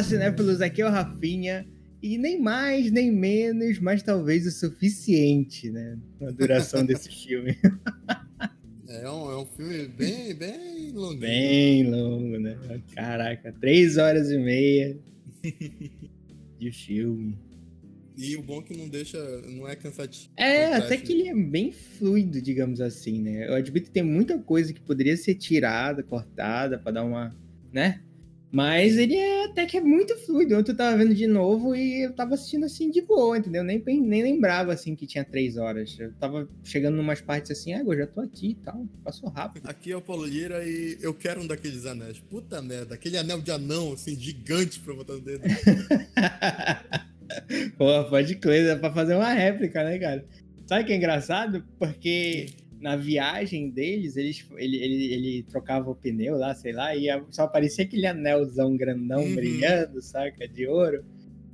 Fala, cinéfilos, aqui é o Rafinha. E nem mais, nem menos, mas talvez o suficiente, né? A duração desse filme. É um, é um filme bem, bem longo. Bem longo, né? Caraca, três horas e meia de filme. E o bom é que não deixa, não é cansativo. É, até que ele é bem fluido, digamos assim, né? Eu admito que tem muita coisa que poderia ser tirada, cortada, para dar uma, né? Mas ele é até que é muito fluido. Ontem eu tava vendo de novo e eu tava assistindo assim de boa, entendeu? Nem, nem lembrava assim que tinha três horas. Eu tava chegando em umas partes assim, ah, eu já tô aqui e tal. Passou rápido. Aqui é o Paulo Lira e eu quero um daqueles anéis. Puta merda, aquele anel de anão, assim, gigante pra botar no dedo. Pô, pode crer, dá pra fazer uma réplica, né, cara? Sabe o que é engraçado? Porque na viagem deles, eles, ele, ele, ele trocava o pneu lá, sei lá, e só aparecia aquele anelzão grandão uhum. brilhando, saca? De ouro.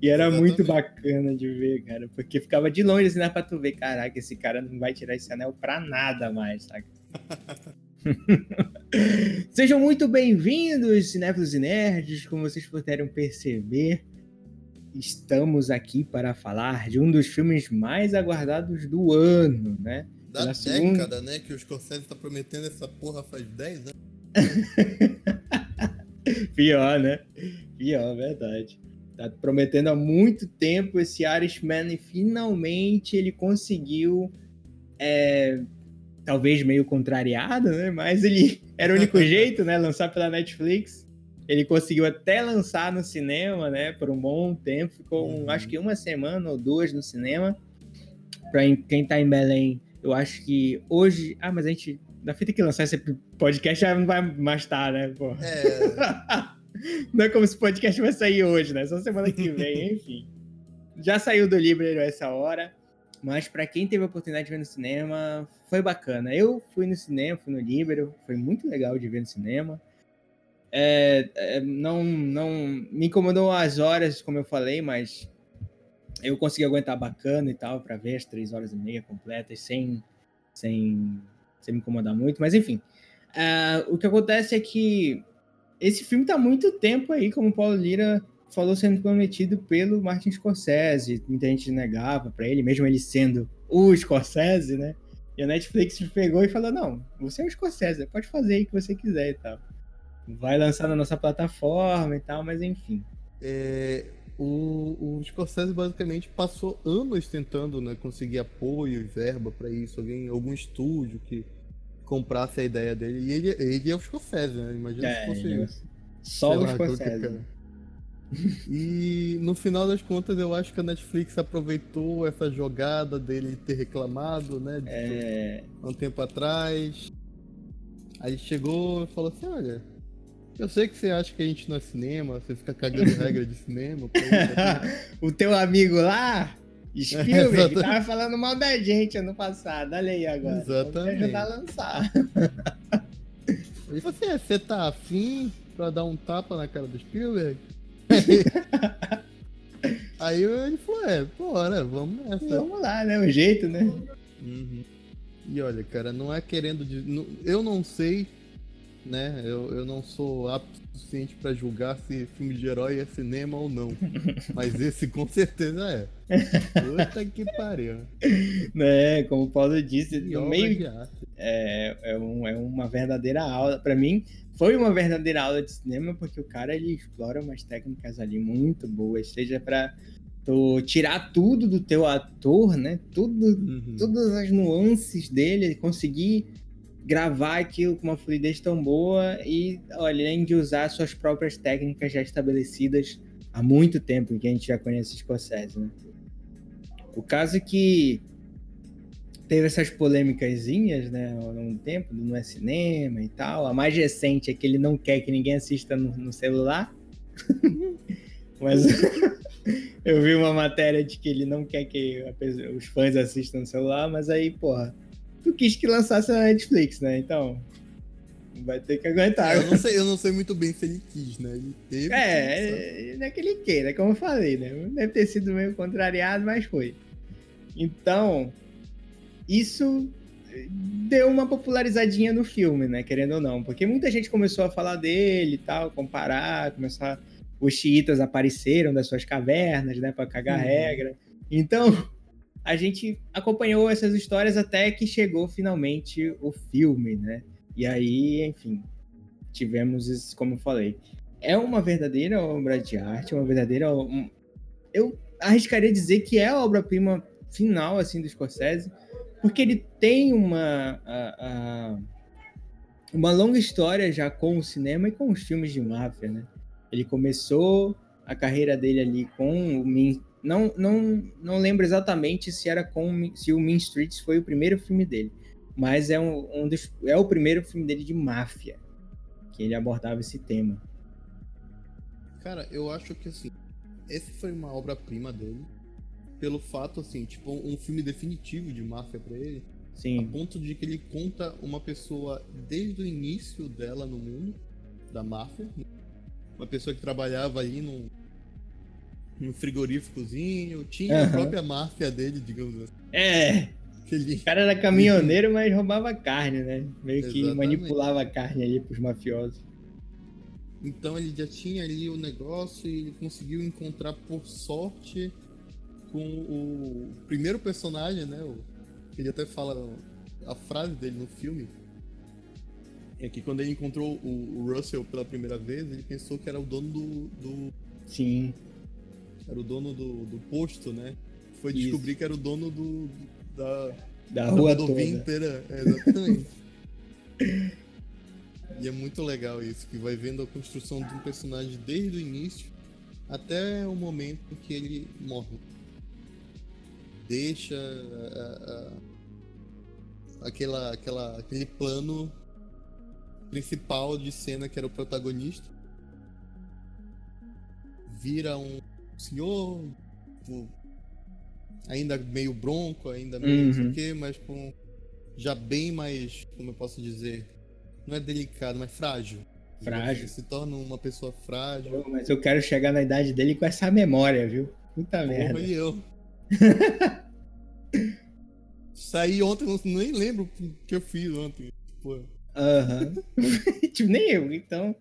E era Exatamente. muito bacana de ver, cara, porque ficava de longe assim, dá pra tu ver, caraca, esse cara não vai tirar esse anel pra nada mais, saca? Sejam muito bem-vindos, cinéfilos e nerds, como vocês puderam perceber, estamos aqui para falar de um dos filmes mais aguardados do ano, né? Da década, segunda... né? Que o Scorsese tá prometendo essa porra faz 10 anos. Pior, né? Pior, verdade. Tá prometendo há muito tempo esse Irishman e finalmente ele conseguiu. É, talvez meio contrariado, né? Mas ele era o único jeito, né? Lançar pela Netflix. Ele conseguiu até lançar no cinema, né? Por um bom tempo. Ficou, uhum. acho que uma semana ou duas no cinema. Pra quem tá em Belém, eu acho que hoje. Ah, mas a gente. Da fita que lançar esse podcast já não vai mais estar, né? Pô. É. não é como se o podcast vai sair hoje, né? Só semana que vem, enfim. Já saiu do Library essa hora. Mas para quem teve a oportunidade de ver no cinema, foi bacana. Eu fui no cinema, fui no Libero, foi muito legal de ver no cinema. É, é, não, não me incomodou as horas, como eu falei, mas eu consegui aguentar bacana e tal, para ver as três horas e meia completas, sem, sem, sem me incomodar muito. Mas enfim, uh, o que acontece é que esse filme tá muito tempo aí, como o Paulo Lira falou, sendo prometido pelo Martin Scorsese. Muita gente negava para ele, mesmo ele sendo o Scorsese, né? E a Netflix pegou e falou: Não, você é o Scorsese, pode fazer aí o que você quiser e tal. Vai lançar na nossa plataforma e tal, mas enfim. É, o, o Scorsese basicamente passou anos tentando né, conseguir apoio e verba para isso, alguém, algum estúdio que comprasse a ideia dele. E ele, ele é o Scorsese, né? Imagina é, se fosse. É só o Scorsese. E no final das contas, eu acho que a Netflix aproveitou essa jogada dele ter reclamado, né? De é... um tempo atrás. Aí chegou e falou assim: olha, eu sei que você acha que a gente não é cinema, você fica cagando regra de cinema. o teu amigo lá, Spielberg, é, tava falando mal da gente ano passado. Olha aí agora. Exatamente. ajudar a lançar. Assim: é, você tá afim pra dar um tapa na cara do Spielberg? aí ele falou: é, bora, vamos nessa. Vamos lá, né? O jeito, né? Uhum. E olha, cara, não é querendo. Eu não sei né? Eu, eu não sou apto o suficiente para julgar se filme de herói é cinema ou não. Mas esse com certeza é. Puta que pariu. Né, como o Paulo disse, no meio. É, é, um, é uma verdadeira aula. para mim, foi uma verdadeira aula de cinema, porque o cara ele explora umas técnicas ali muito boas, seja para tu tirar tudo do teu ator, né? Tudo, uhum. Todas as nuances dele, conseguir gravar aquilo com uma fluidez tão boa e, além de usar suas próprias técnicas já estabelecidas há muito tempo, que a gente já conhece Scorsese, né? O caso é que teve essas polêmicas, né, longo do tempo, não é cinema e tal. A mais recente é que ele não quer que ninguém assista no, no celular. Mas eu vi uma matéria de que ele não quer que os fãs assistam no celular, mas aí, porra, tu quis que lançasse na Netflix, né? Então, vai ter que aguentar. É, eu, não sei, eu não sei muito bem se ele quis, né? Ele teve. É, não é que ele queira, como eu falei, né? Deve ter sido meio contrariado, mas foi. Então, isso deu uma popularizadinha no filme, né? Querendo ou não. Porque muita gente começou a falar dele e tal, comparar, começar os xiitas apareceram das suas cavernas, né, para cagar uhum. regra. Então, a gente acompanhou essas histórias até que chegou finalmente o filme, né? E aí, enfim, tivemos isso, como eu falei. É uma verdadeira obra de arte, uma verdadeira. Eu arriscaria dizer que é a obra-prima final, assim, do Scorsese, porque ele tem uma. A, a, uma longa história já com o cinema e com os filmes de máfia, né? Ele começou a carreira dele ali com o Mean, não, não, não lembro exatamente se era com se o Mean Streets foi o primeiro filme dele, mas é um, um dos, é o primeiro filme dele de máfia que ele abordava esse tema. Cara, eu acho que assim, esse foi uma obra-prima dele pelo fato assim, tipo um filme definitivo de máfia para ele. Sim. A ponto de que ele conta uma pessoa desde o início dela no mundo da máfia, uma pessoa que trabalhava ali num, num frigoríficozinho, tinha uhum. a própria máfia dele, digamos assim. É. Ele... O cara era caminhoneiro, mas roubava carne, né? Meio Exatamente. que manipulava a carne ali pros mafiosos. Então ele já tinha ali o negócio e ele conseguiu encontrar por sorte com o primeiro personagem, né? Ele até fala a frase dele no filme, é que quando ele encontrou o, o, Russell pela primeira vez, ele pensou que era o dono do. do... Sim. Era o dono do, do posto, né? Foi Isso. descobrir que era o dono do. da. Da rua da toda. inteira. É, exatamente. e é muito legal isso, que vai vendo a construção de um personagem desde o início até o momento que ele morre. Deixa a, a, aquela, aquela, aquele plano principal de cena, que era o protagonista, vira um senhor, tipo, ainda meio bronco, ainda meio uhum. não sei o uhum. mas com já bem mais, como eu posso dizer, não é delicado, mas frágil. Frágil. Se torna uma pessoa frágil. mas eu quero chegar na idade dele com essa memória, viu? Puta Porra, merda. E eu. Saí ontem, nem lembro o que eu fiz ontem. Pô. Aham. Uhum. tipo, nem eu, então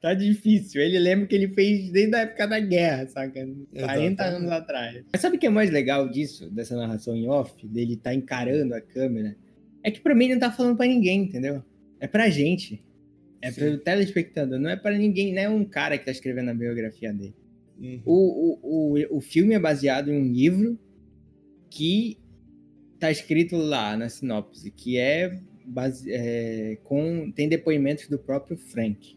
tá difícil. Ele lembra que ele fez desde a época da guerra, saca? 40 anos atrás. Mas sabe o que é mais legal disso, dessa narração em off, dele tá encarando a câmera? É que pra mim não tá falando pra ninguém, entendeu? É pra gente. É Sim. pro telespectador, não é pra ninguém, não é um cara que tá escrevendo a biografia dele. Uhum. O, o, o, o filme é baseado em um livro que tá escrito lá na sinopse, que é base, é, com, tem depoimentos do próprio Frank.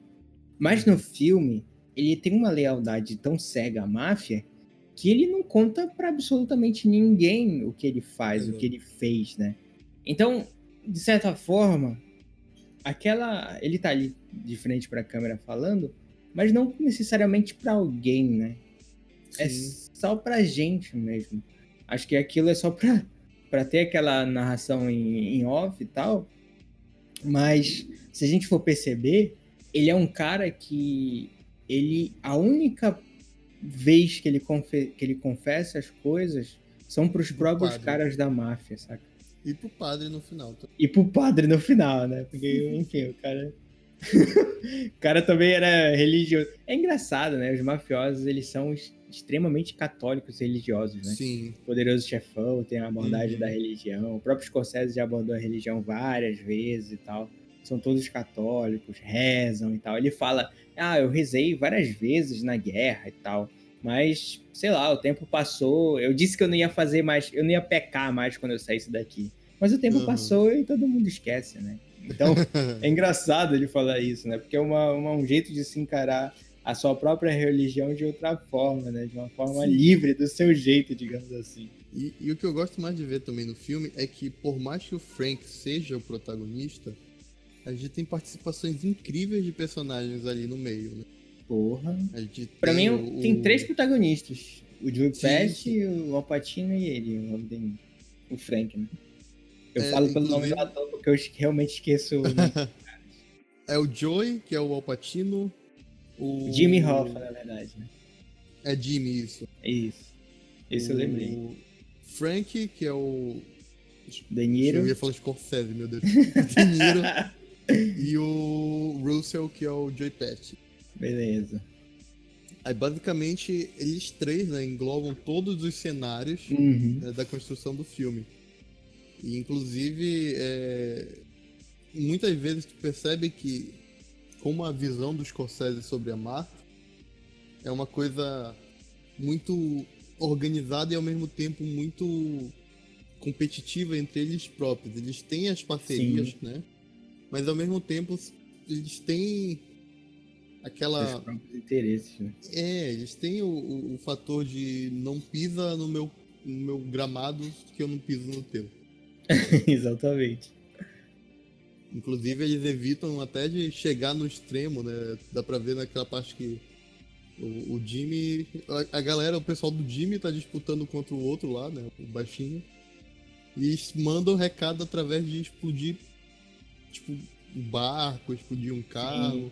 Mas no filme, ele tem uma lealdade tão cega à máfia que ele não conta para absolutamente ninguém o que ele faz, o que ele fez, né? Então, de certa forma, aquela ele tá ali de frente para a câmera falando, mas não necessariamente para alguém, né? É Sim. É só pra gente mesmo. Acho que aquilo é só pra, pra ter aquela narração em, em off e tal, mas se a gente for perceber, ele é um cara que ele a única vez que ele, que ele confessa as coisas são pros próprios padre. caras da máfia, saca? E pro padre no final. E pro padre no final, né? Porque, enfim, o cara. o cara também era religioso. É engraçado, né? Os mafiosos, eles são extremamente católicos e religiosos, né? Sim. Poderoso Chefão tem a abordagem uhum. da religião. O próprio Scorsese já abordou a religião várias vezes e tal. São todos católicos, rezam e tal. Ele fala, ah, eu rezei várias vezes na guerra e tal. Mas, sei lá, o tempo passou. Eu disse que eu não ia fazer mais, eu não ia pecar mais quando eu saísse daqui. Mas o tempo uhum. passou e todo mundo esquece, né? Então, é engraçado ele falar isso, né? Porque é uma, uma, um jeito de se encarar a sua própria religião de outra forma, né? De uma forma Sim. livre, do seu jeito, digamos assim. E, e, o que eu gosto mais de ver também no filme é que, por mais que o Frank seja o protagonista, a gente tem participações incríveis de personagens ali no meio, né? Porra. Pra mim, o, tem três protagonistas. O Joe Pesci, o Alpatino e ele, o, o Frank, né? Eu é, falo pelo nome do ator porque eu realmente esqueço. é o Joey, que é o Alpatino, o... Jimmy Hoffa, na verdade, né? É Jimmy, isso. Isso. Isso o... eu lembrei. Frank, que é o. De Niro. Eu ia falar Scorsese, meu Deus. De Niro. e o Russell, que é o Joey Patch. Beleza. Aí basicamente eles três né, englobam todos os cenários uhum. né, da construção do filme. E inclusive é, muitas vezes tu percebe que como a visão dos Scorsese sobre a Marta é uma coisa muito organizada e ao mesmo tempo muito competitiva entre eles próprios. Eles têm as parcerias, Sim. né? Mas ao mesmo tempo eles têm aquela. Os próprios interesses, né? É, eles têm o, o, o, fator de não pisa no meu, no meu gramado que eu não piso no teu. Exatamente. Inclusive eles evitam até de chegar no extremo, né? Dá pra ver naquela parte que o, o Jimmy. A, a, galera, o pessoal do Jimmy tá disputando contra o outro lá, né? O baixinho. E eles mandam recado através de explodir, tipo, um barco, explodir um carro. Sim.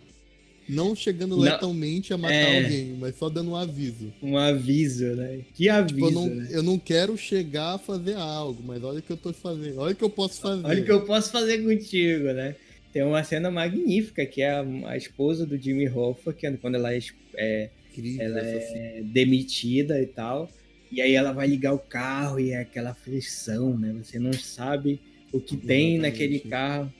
Não chegando não, letalmente a matar é... alguém, mas só dando um aviso. Um aviso, né? Que aviso. Tipo, eu, não, né? eu não quero chegar a fazer algo, mas olha o que eu tô fazendo. Olha o que eu posso fazer. Olha o que eu posso fazer contigo, né? Tem uma cena magnífica que é a, a esposa do Jimmy Hoffa, que é quando ela é, é Incrível, ela é demitida e tal. E aí ela vai ligar o carro e é aquela aflição, né? Você não sabe o que Exatamente. tem naquele carro.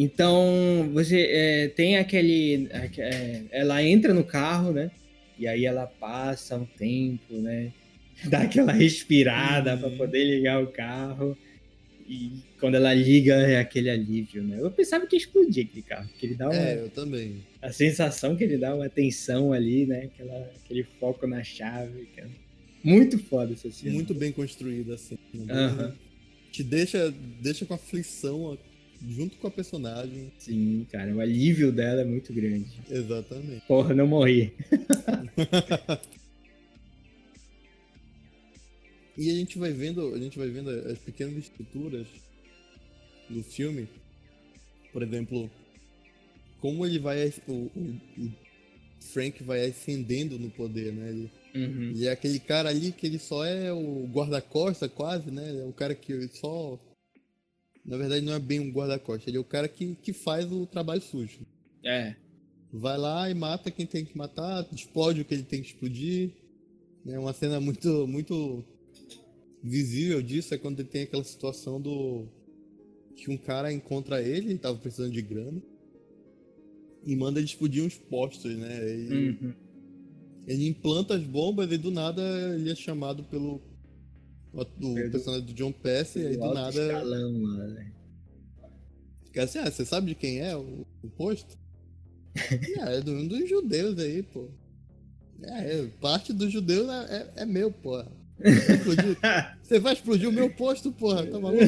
Então, você é, tem aquele. É, ela entra no carro, né? E aí ela passa um tempo, né? Dá aquela respirada uhum. para poder ligar o carro. E quando ela liga, é aquele alívio, né? Eu pensava que ia explodir aquele carro, que ele dá uma... É, eu também. A sensação que ele dá uma tensão ali, né? Aquela, aquele foco na chave, cara. Muito foda essa cena. Muito bem construída, assim. Uhum. Te deixa, deixa com aflição junto com a personagem. Sim, cara, o alívio dela é muito grande. Exatamente. Porra, não morri. e a gente vai vendo, a gente vai vendo as pequenas estruturas do filme. Por exemplo, como ele vai o, o, o Frank vai ascendendo no poder, né? Ele, uhum. E é aquele cara ali que ele só é o guarda-costa quase, né? É o cara que só. Na verdade, não é bem um guarda-costas, ele é o cara que, que faz o trabalho sujo. É. Vai lá e mata quem tem que matar, explode o que ele tem que explodir. É uma cena muito, muito visível disso é quando tem aquela situação do. que um cara encontra ele, ele tava precisando de grana e manda ele explodir uns postos, né? E uhum. Ele implanta as bombas e do nada ele é chamado pelo do personagem do John Pass e aí do nada. Escalão, né? Fica assim, ah, você sabe de quem é o, o posto? ah, é do, dos judeus aí, pô. É, parte dos judeus é, é, é meu, porra. Você vai explodir o meu posto, porra, tá maluco?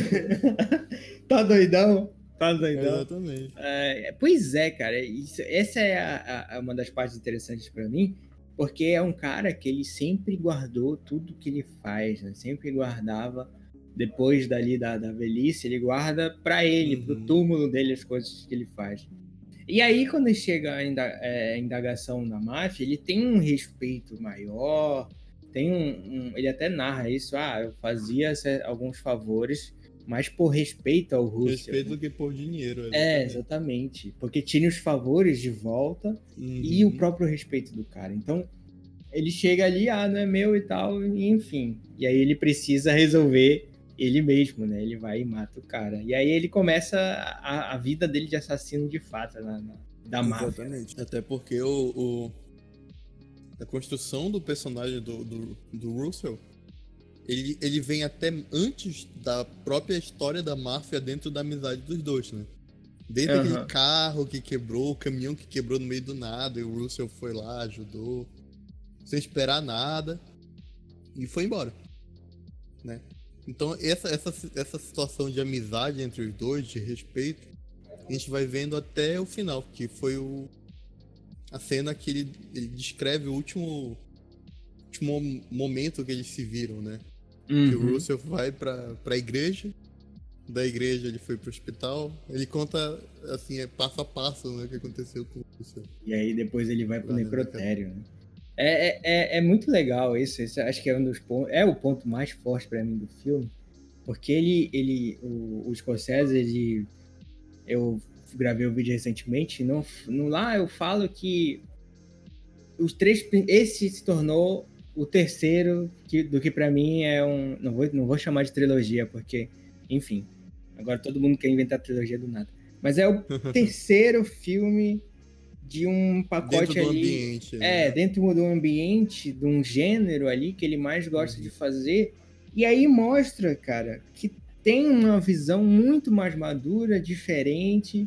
tá doidão? Tá doidão? Exatamente. É, pois é, cara. Isso, essa é a, a, uma das partes interessantes para mim, porque é um cara que ele sempre guardou tudo que ele faz, né? Sempre guardava, depois dali da, da velhice, ele guarda para ele, uhum. pro túmulo dele, as coisas que ele faz. E aí, quando chega a é, indagação na máfia, ele tem um respeito maior, tem um, um, ele até narra isso, ah, eu fazia alguns favores mais por respeito ao Russell. Respeito né? do que por dinheiro. Exatamente. É, exatamente. Porque tinha os favores de volta uhum. e o próprio respeito do cara. Então, ele chega ali, ah, não é meu e tal, e enfim. E aí ele precisa resolver ele mesmo, né? Ele vai e mata o cara. E aí ele começa a, a vida dele de assassino de fato na, na da máfia. Exatamente. Até porque o, o, a construção do personagem do, do, do Russell ele, ele vem até antes da própria história da máfia dentro da amizade dos dois, né? Desde uhum. aquele carro que quebrou, o caminhão que quebrou no meio do nada, e o Russell foi lá, ajudou, sem esperar nada, e foi embora, né? Então, essa, essa, essa situação de amizade entre os dois, de respeito, a gente vai vendo até o final, que foi o, a cena que ele, ele descreve o último, último momento que eles se viram, né? Uhum. Que o uhum. Russell vai pra, pra igreja, da igreja ele foi pro hospital. Ele conta, assim, é passo a passo né, o que aconteceu com o Russell. E aí depois ele vai pro necrotério, né? É, é, é, é, muito legal isso. isso. Acho que é um dos pontos. É o ponto mais forte para mim do filme. Porque ele. ele o, o Scorsese, ele. Eu gravei o um vídeo recentemente. No, no, lá eu falo que os três. Esse se tornou o terceiro que, do que para mim é um. Não vou, não vou chamar de trilogia, porque, enfim. Agora todo mundo quer inventar trilogia do nada. Mas é o terceiro filme de um pacote dentro ali. Ambiente, né? É, dentro do ambiente, de um gênero ali que ele mais gosta uhum. de fazer. E aí mostra, cara, que tem uma visão muito mais madura, diferente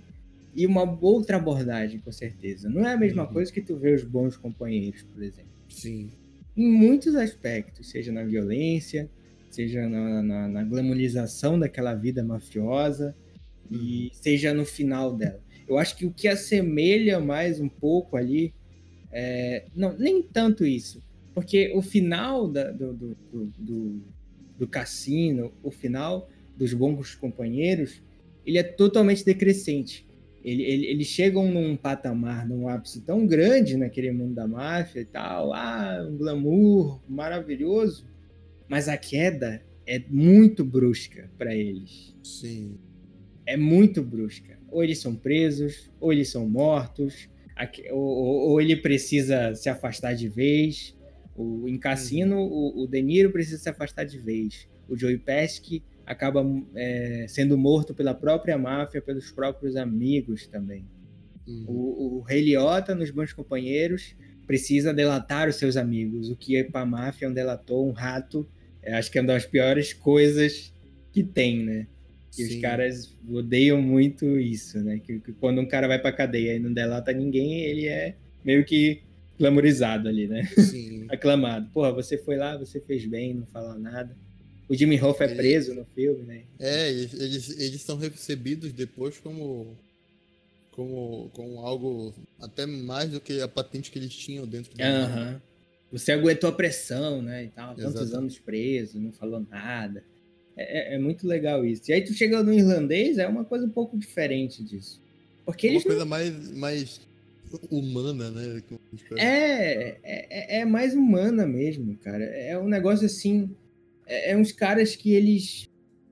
e uma outra abordagem, com certeza. Não é a mesma uhum. coisa que tu vê os bons companheiros, por exemplo. Sim. Em muitos aspectos, seja na violência, seja na, na, na glamorização daquela vida mafiosa, uhum. e seja no final dela. Eu acho que o que assemelha mais um pouco ali, é, não, nem tanto isso, porque o final da, do, do, do, do, cassino, o final dos bons companheiros, ele é totalmente decrescente. Ele, ele, eles chegam num patamar, num ápice tão grande naquele mundo da máfia e tal, ah, um glamour maravilhoso, mas a queda é muito brusca para eles. Sim. É muito brusca. Ou eles são presos, ou eles são mortos, ou, ou, ou ele precisa se afastar de vez. O, em Cassino, uhum. o, o De Niro precisa se afastar de vez. O Joey Pesci acaba é, sendo morto pela própria máfia, pelos próprios amigos também. Uhum. O, o Rei Liotta, nos Bons Companheiros, precisa delatar os seus amigos, o que para a máfia é um delator, um rato. É, acho que é uma das piores coisas que tem, né? Que Sim. os caras odeiam muito isso, né? Que, que quando um cara vai pra cadeia e não delata ninguém, ele é meio que glamorizado ali, né? Sim. Aclamado. Porra, você foi lá, você fez bem, não falou nada. O Jimmy Hoff é preso no filme, né? É, eles, eles, eles são recebidos depois como, como, como algo até mais do que a patente que eles tinham dentro do uhum. Você aguentou a pressão, né? E tal, tantos anos preso, não falou nada. É, é, é, muito legal isso. E aí tu chega no irlandês, é uma coisa um pouco diferente disso. Porque uma coisa não... mais, mais humana, né? É, é, é mais humana mesmo, cara. É um negócio assim é, é uns caras que eles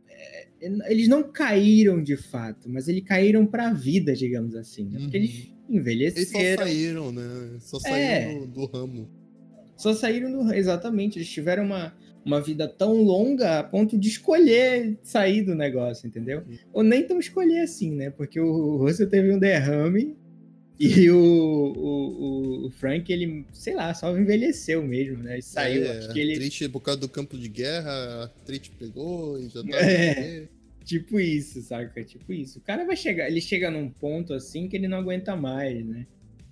é, eles não caíram de fato, mas eles caíram para a vida, digamos assim, né? porque eles uhum. envelheceram. Eles só saíram, né? Só é. saíram é, do, do, ramo. Só saíram do exatamente. Eles tiveram uma, uma vida tão longa a ponto de escolher sair do negócio, entendeu? Uhum. Ou nem tão escolher assim, né? Porque o Russell teve um derrame e o, o, o, Frank, ele, sei lá, só envelheceu mesmo, né? E saiu. É, acho que ele... Triste por causa do campo de guerra, a Triste pegou e já tá. É, tipo isso, saca? Tipo isso. O cara vai chegar, ele chega num ponto assim que ele não aguenta mais, né?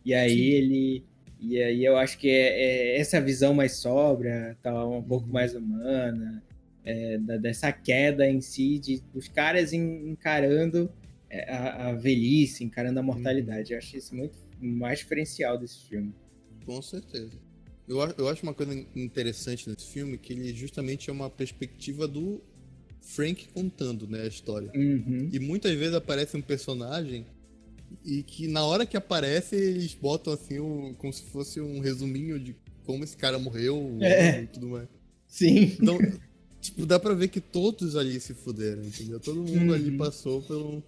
E aí Sim. ele. E aí eu acho que é, é essa visão mais sóbria, tá, um pouco uhum. mais humana, é, da, dessa queda em si, de, dos caras encarando a, a velhice, encarando a mortalidade. Uhum. Eu acho isso muito mais diferencial desse filme. Com certeza. Eu, eu acho uma coisa interessante nesse filme que ele justamente é uma perspectiva do Frank contando né, a história. Uhum. E muitas vezes aparece um personagem e que na hora que aparece eles botam assim um, como se fosse um resuminho de como esse cara morreu é. e tudo mais. Sim. Então, tipo, dá pra ver que todos ali se fuderam, entendeu? Todo mundo uhum. ali passou pelo,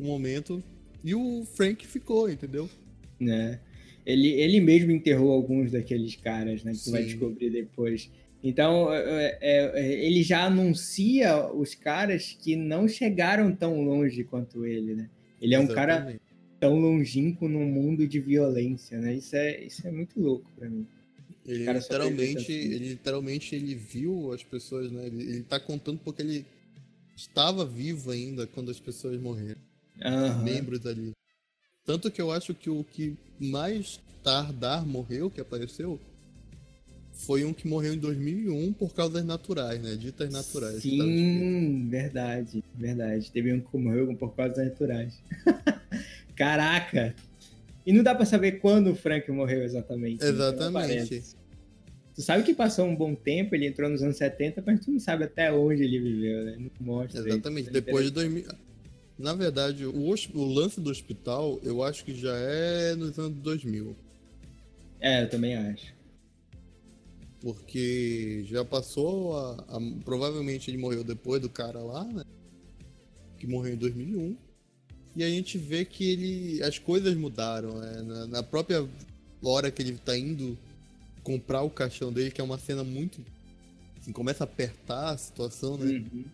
um momento. E o Frank ficou, entendeu? Né? Ele, ele mesmo enterrou alguns daqueles caras, né? Que Sim. tu vai descobrir depois. Então, é, é, é, ele já anuncia os caras que não chegaram tão longe quanto ele, né? Ele é um cara tão longínquo num mundo de violência, né? Isso é, isso é muito louco para mim. Ele literalmente, ele literalmente ele viu as pessoas, né? Ele, ele tá contando porque ele estava vivo ainda quando as pessoas morreram uhum. membros ali. Tanto que eu acho que o que mais tardar morreu, que apareceu, foi um que morreu em 2001 por causas naturais, né? Ditas naturais. Sim, verdade, verdade. Teve um que morreu por causas naturais. Caraca! E não dá para saber quando o Frank morreu exatamente. Né? Exatamente. Tu sabe que passou um bom tempo, ele entrou nos anos 70, mas tu não sabe até onde ele viveu, né? Não mostra. Exatamente. Depois de 2000. Na verdade, o, o, lance do hospital, eu acho que já é nos anos 2000. É, eu também acho. Porque já passou a, a, Provavelmente ele morreu depois do cara lá, né? Que morreu em 2001. E a gente vê que ele. As coisas mudaram, né? na, na própria hora que ele tá indo comprar o caixão dele, que é uma cena muito. Assim, começa a apertar a situação, né? Uhum.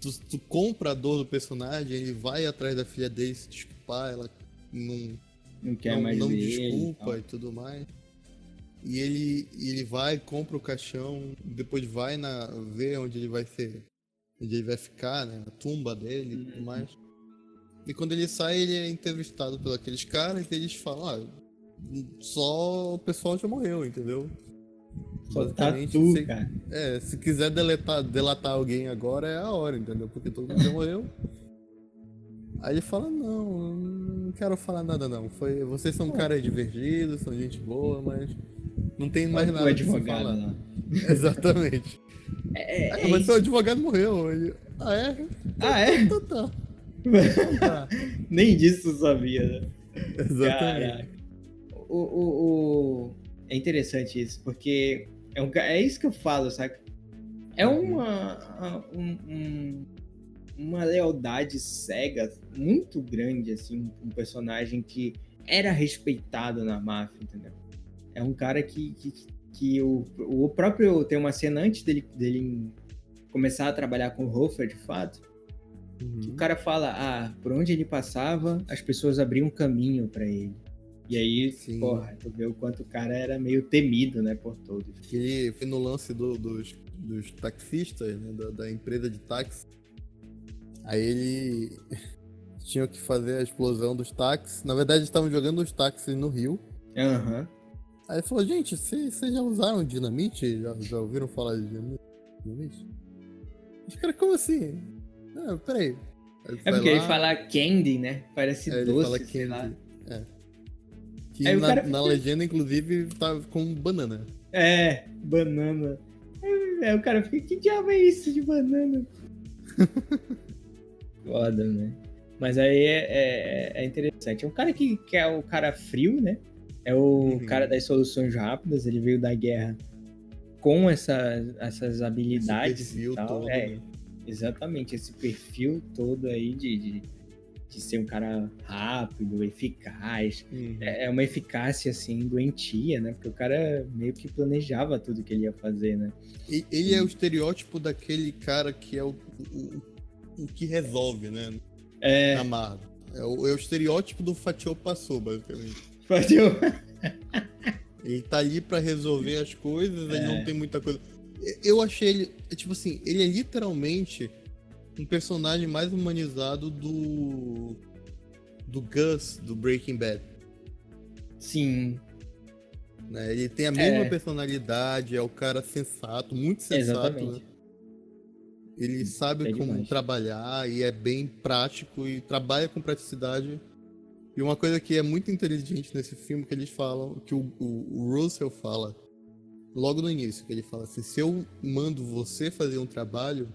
Tu, tu, compra a dor do personagem, ele vai atrás da filha dele se desculpar, ela não. Não quer não, mais não desculpa e, e, tudo mais. E ele, ele vai, compra o caixão, depois vai na, ver onde ele vai ser. Onde ele vai ficar, né? A tumba dele e tudo uhum. mais. E quando ele sai, ele é entrevistado por aqueles caras e eles falam, ah, só o pessoal já morreu, entendeu? Só tá tu, se, cara. É, se quiser deletar, delatar alguém agora é a hora, entendeu? Porque todo mundo já morreu. Aí ele fala, não, não quero falar nada não. Foi, vocês são caras divertidos, são gente boa, mas não tem mais nada advogado falar. Lá. Exatamente. É, é, é mas seu advogado morreu. Ele, ah, é? Ah, é? Então tá. Tá. Nem disso sabia, né? Exatamente. Caraca o, o, o, é interessante isso, porque é, um, é isso que eu falo, saca? É uhum. uma, um, um, uma lealdade cega muito grande, assim, um personagem que era respeitado na máfia, entendeu? É um cara que, que, que o, o próprio. Tem uma cena antes dele, dele começar a trabalhar com o Hofer, de fato. Uhum. o cara fala, ah, por onde ele passava, as pessoas abriam um caminho para ele. E aí, Sim. porra, tu vê o quanto o cara era meio temido, né, por todos. Que foi no lance do, dos, dos taxistas, né, da, da, empresa de táxi. Aí ele tinha que fazer a explosão dos táxis. Na verdade, estavam jogando os táxis no rio. Aham. Uhum. Aí ele falou, gente, vocês já usaram dinamite? Já, já ouviram falar de dinamite? Os caras, como assim? Não, peraí. É porque lá... ele fala candy, né? Parece é, doce, ele fala candy. Que na, cara... na, legenda, inclusive, tá com banana. É, banana. É, o cara fica, que diabo é isso de banana? Foda, né? Mas aí é, é, é, interessante. É um cara que, que é o cara frio, né? É o uhum. cara das soluções rápidas. Ele veio da guerra com essa, essas habilidades esse perfil e tal. Todo, é, né? Exatamente, esse perfil todo aí de, de de ser um cara rápido, eficaz. Uhum. É, é uma eficácia, assim, doentia, né? Porque o cara meio que planejava tudo que ele ia fazer, né? E, ele é o estereótipo daquele cara que é o, o, o que resolve, né? É. Marvel. É o, é o estereótipo do Fatio passou, basicamente. Fatio. ele tá ali para resolver as coisas, é. ele não tem muita coisa. Eu achei ele, tipo assim, ele é literalmente um personagem mais humanizado do. do Gus, do Breaking Bad. Sim. Né? Ele tem a mesma é. personalidade, é o cara sensato, muito sensato. Né? Ele sabe é como demais. trabalhar e é bem prático e trabalha com praticidade. E uma coisa que é muito inteligente nesse filme que eles falam, que o, o, o Russell fala logo no início, que ele fala assim, se eu mando você fazer um trabalho,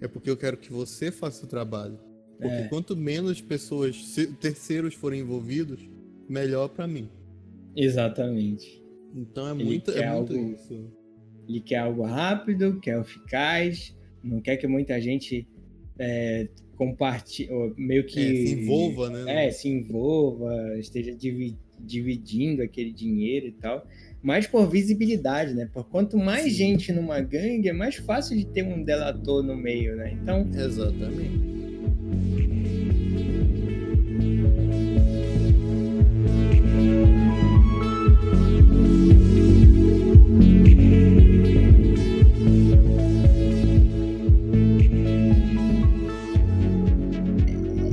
é porque eu quero que você faça o trabalho. Porque é. quanto menos pessoas, terceiros forem envolvidos, melhor para mim. Exatamente. Então é muito, é muito algo, isso. Ele quer algo rápido, quer eficaz, não quer que muita gente é, compartilhe, meio que. É, se envolva, né? É, se envolva, esteja dividindo aquele dinheiro e tal mais por visibilidade, né? Por quanto mais Sim. gente numa gangue, é mais fácil de ter um delator no meio, né? Então. Exatamente.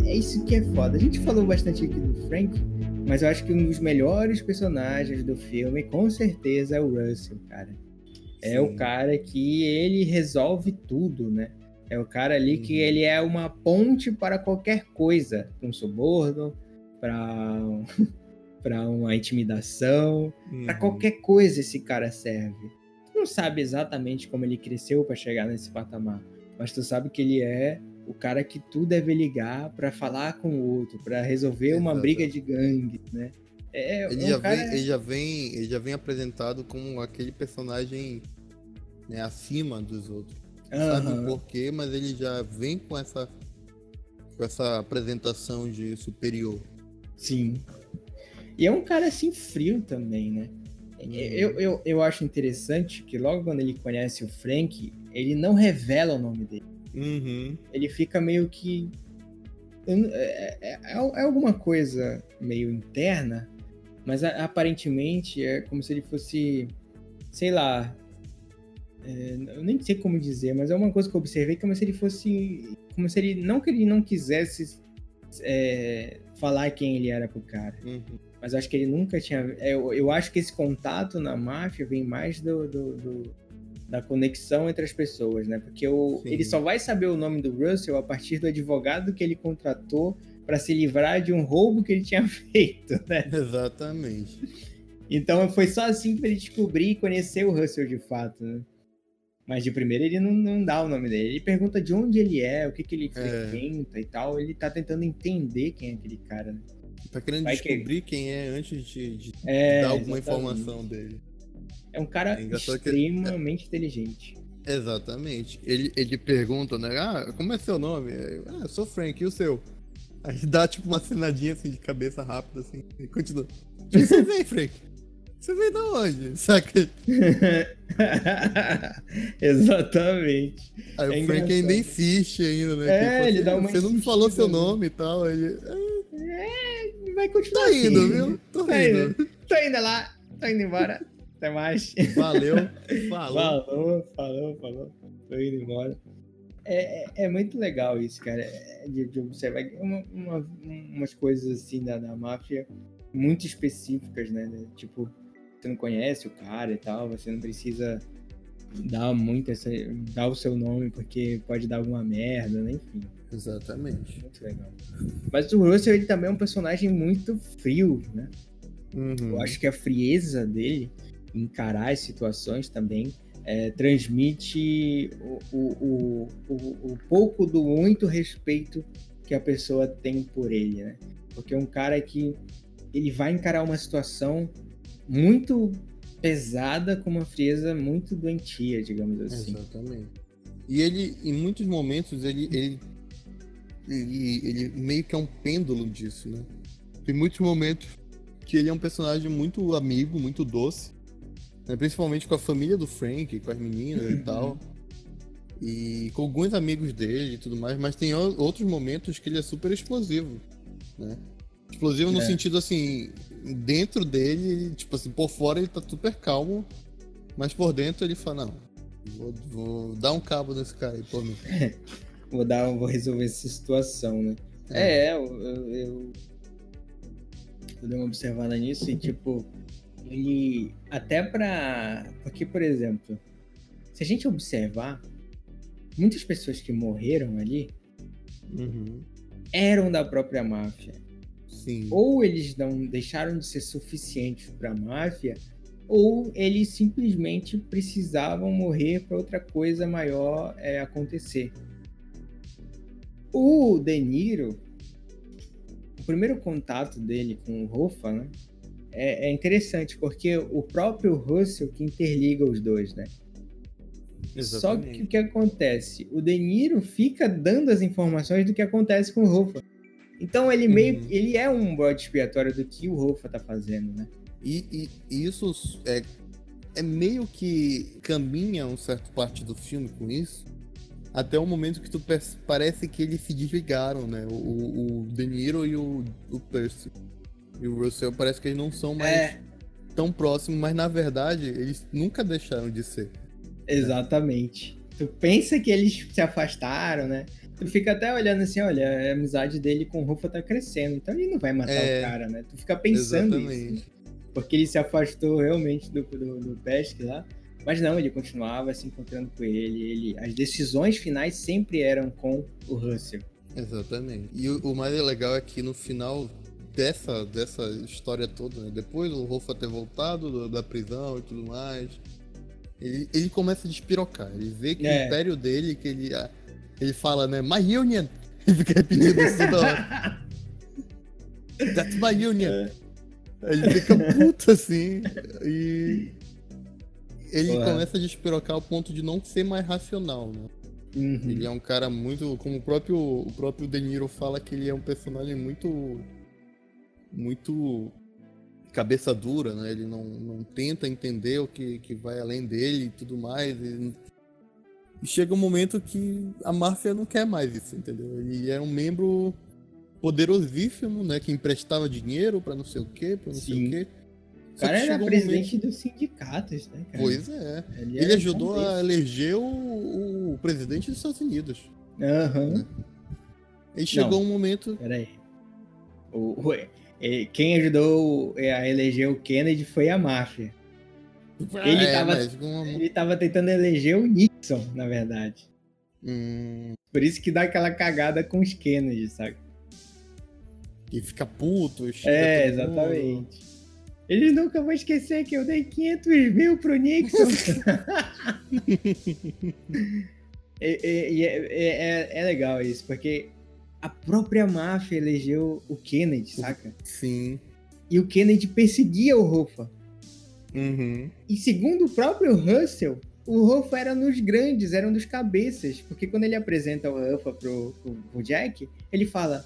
É, é isso que é foda. A gente falou bastante aqui do Frank, mas eu acho que um dos melhores personagens do filme, com certeza, é o Russell, cara. É Sim. o cara que ele resolve tudo, né? É o cara ali uhum. que ele é uma ponte para qualquer coisa, um suborno, para para uma intimidação, uhum. para qualquer coisa esse cara serve. Tu não sabe exatamente como ele cresceu para chegar nesse patamar, mas tu sabe que ele é o cara que tu deve ligar para falar com o outro, para resolver uma briga de gangue, né? É, ele, um já cara... vem, ele, já vem, ele já vem apresentado como aquele personagem né, acima dos outros. Uhum. Sabe o porquê, mas ele já vem com essa, com essa apresentação de superior. Sim. E é um cara assim frio também, né? Hum. Eu, eu, eu acho interessante que logo quando ele conhece o Frank, ele não revela o nome dele. Uhum. Ele fica meio que. É, é, é, é alguma coisa meio interna, mas aparentemente é como se ele fosse, sei lá, é, eu nem sei como dizer, mas é uma coisa que eu observei como se ele fosse, como se ele não que ele não quisesse é, falar quem ele era pro cara, uhum. mas acho que ele nunca tinha. É, eu, eu acho que esse contato na máfia vem mais do, do, do da conexão entre as pessoas, né? Porque o, ele só vai saber o nome do Russell a partir do advogado que ele contratou para se livrar de um roubo que ele tinha feito, né? Exatamente. Então foi só assim para ele descobrir e conhecer o Russell de fato, né? Mas de primeira ele não, não dá o nome dele. Ele pergunta de onde ele é, o que, que ele é. frequenta é. e tal. Ele tá tentando entender quem é aquele cara, né? Tá querendo Vai descobrir que... quem é antes de, de é, dar alguma exatamente. informação dele. É um cara é extremamente que... inteligente. Exatamente. Ele, ele pergunta, né? Ah, como é seu nome? Ah, eu sou Frank, e o seu? Aí dá tipo uma cenadinha assim de cabeça rápida, assim, e continua. O você vem, Frank? Você veio da onde? Saca? Exatamente. Aí é o Frank ainda insiste ainda, né? É, tipo, ele dá uma Você não falou seu nome e tal. Ele... É, vai continuar assim. indo, viu? Tô tá indo. indo. Tô indo lá. Tô indo embora. Até mais. Valeu. Falou. Falou, falou, falou. Tô indo embora. É, é, é muito legal isso, cara. De, de observar uma, uma, umas coisas assim da, da máfia muito específicas, né? Tipo, você não conhece o cara e tal, você não precisa dar muito essa, dar o seu nome porque pode dar alguma merda, né? enfim. Exatamente. Muito legal. Mas o Russell ele também é um personagem muito frio, né? Uhum. Eu acho que a frieza dele encarar as situações também é, transmite o, o, o, o, pouco do muito respeito que a pessoa tem por ele, né? Porque um cara que ele vai encarar uma situação muito pesada com uma frieza muito doentia, digamos assim. Exatamente. E ele, em muitos momentos, ele, ele, ele, ele meio que é um pêndulo disso, né? Tem muitos momentos que ele é um personagem muito amigo, muito doce, né? principalmente com a família do Frank, com as meninas e tal. E com alguns amigos dele e tudo mais, mas tem outros momentos que ele é super explosivo, né? Explosivo no é. sentido assim, dentro dele, tipo assim, por fora ele tá super calmo, mas por dentro ele fala, não, vou, vou dar um cabo nesse cara aí por mim. vou dar, vou resolver essa situação, né? É, é eu, eu, eu, eu dei uma observada nisso e tipo, ele até pra. Porque, por exemplo, se a gente observar, muitas pessoas que morreram ali uhum. eram da própria máfia Sim. Ou eles não deixaram de ser suficientes para a máfia, ou eles simplesmente precisavam morrer para outra coisa maior é, acontecer. O De Niro, o primeiro contato dele com o Rofa, né, é, é, interessante, porque o próprio Russell que interliga os dois, né? Exatamente. Só que o que acontece? O De Niro fica dando as informações do que acontece com o Rofa. Então ele meio uhum. ele é um bode expiatório do que o Rofa tá fazendo, né? E, e, isso é, é meio que caminha um certo parte do filme com isso. Até o momento que tu parece que eles se desligaram, né? O, o De Niro e o, o Percy. E o Russell parece que eles não são mais é. tão próximos, mas na verdade eles nunca deixaram de ser. Exatamente. Né? Tu pensa que eles se afastaram, né? tu fica até olhando assim, olha, a amizade dele com o Rufa tá crescendo, então ele não vai matar é, o cara, né? Tu fica pensando exatamente. isso. Porque ele se afastou realmente do, do, do Pesque lá. Mas não, ele continuava se encontrando com ele, ele. As decisões finais sempre eram com o Russell. Exatamente. E o, o mais legal é que no final dessa, dessa história toda, né? depois o Rufa ter voltado do, da prisão e tudo mais, ele, ele começa a despirocar. Ele vê que é. o império dele, que ele. Ele fala, né? My Union! Ele fica repetindo isso toda hora. That's my Union! É. Ele fica puto assim. E. Ele começa a despirocar ao ponto de não ser mais racional, né? Uhum. Ele é um cara muito. Como o próprio, o próprio De Niro fala que ele é um personagem muito. Muito. cabeça dura, né? Ele não, não tenta entender o que, que vai além dele e tudo mais. E, e chega um momento que a máfia não quer mais isso, entendeu? Ele é um membro poderosíssimo, né? Que emprestava dinheiro para não sei o quê, pra não Sim. sei o quê. O cara era presidente momento... dos sindicatos, né, cara? Pois é. Ele, Ele ajudou a eleger o, o, presidente dos Estados Unidos. Aham. Uhum. Né? E chegou não, um momento. Peraí. O, quem ajudou a eleger o Kennedy foi a máfia. Ele, é, tava, ele tava tentando eleger o Nixon, na verdade. Hum. Por isso que dá aquela cagada com os Kennedy, sabe? E fica puto. É, exatamente. Mundo. Eles nunca vão esquecer que eu dei 500 mil pro Nixon. e, e, é, é, é, legal isso, porque a própria máfia elegeu o Kennedy, saca? Sim. E o Kennedy perseguia o Hoffa. Uhum. E segundo o próprio Russell, o Hoffa era nos grandes, era um dos cabeças. Porque quando ele apresenta o Hoffa pro, pro, pro Jack, ele fala: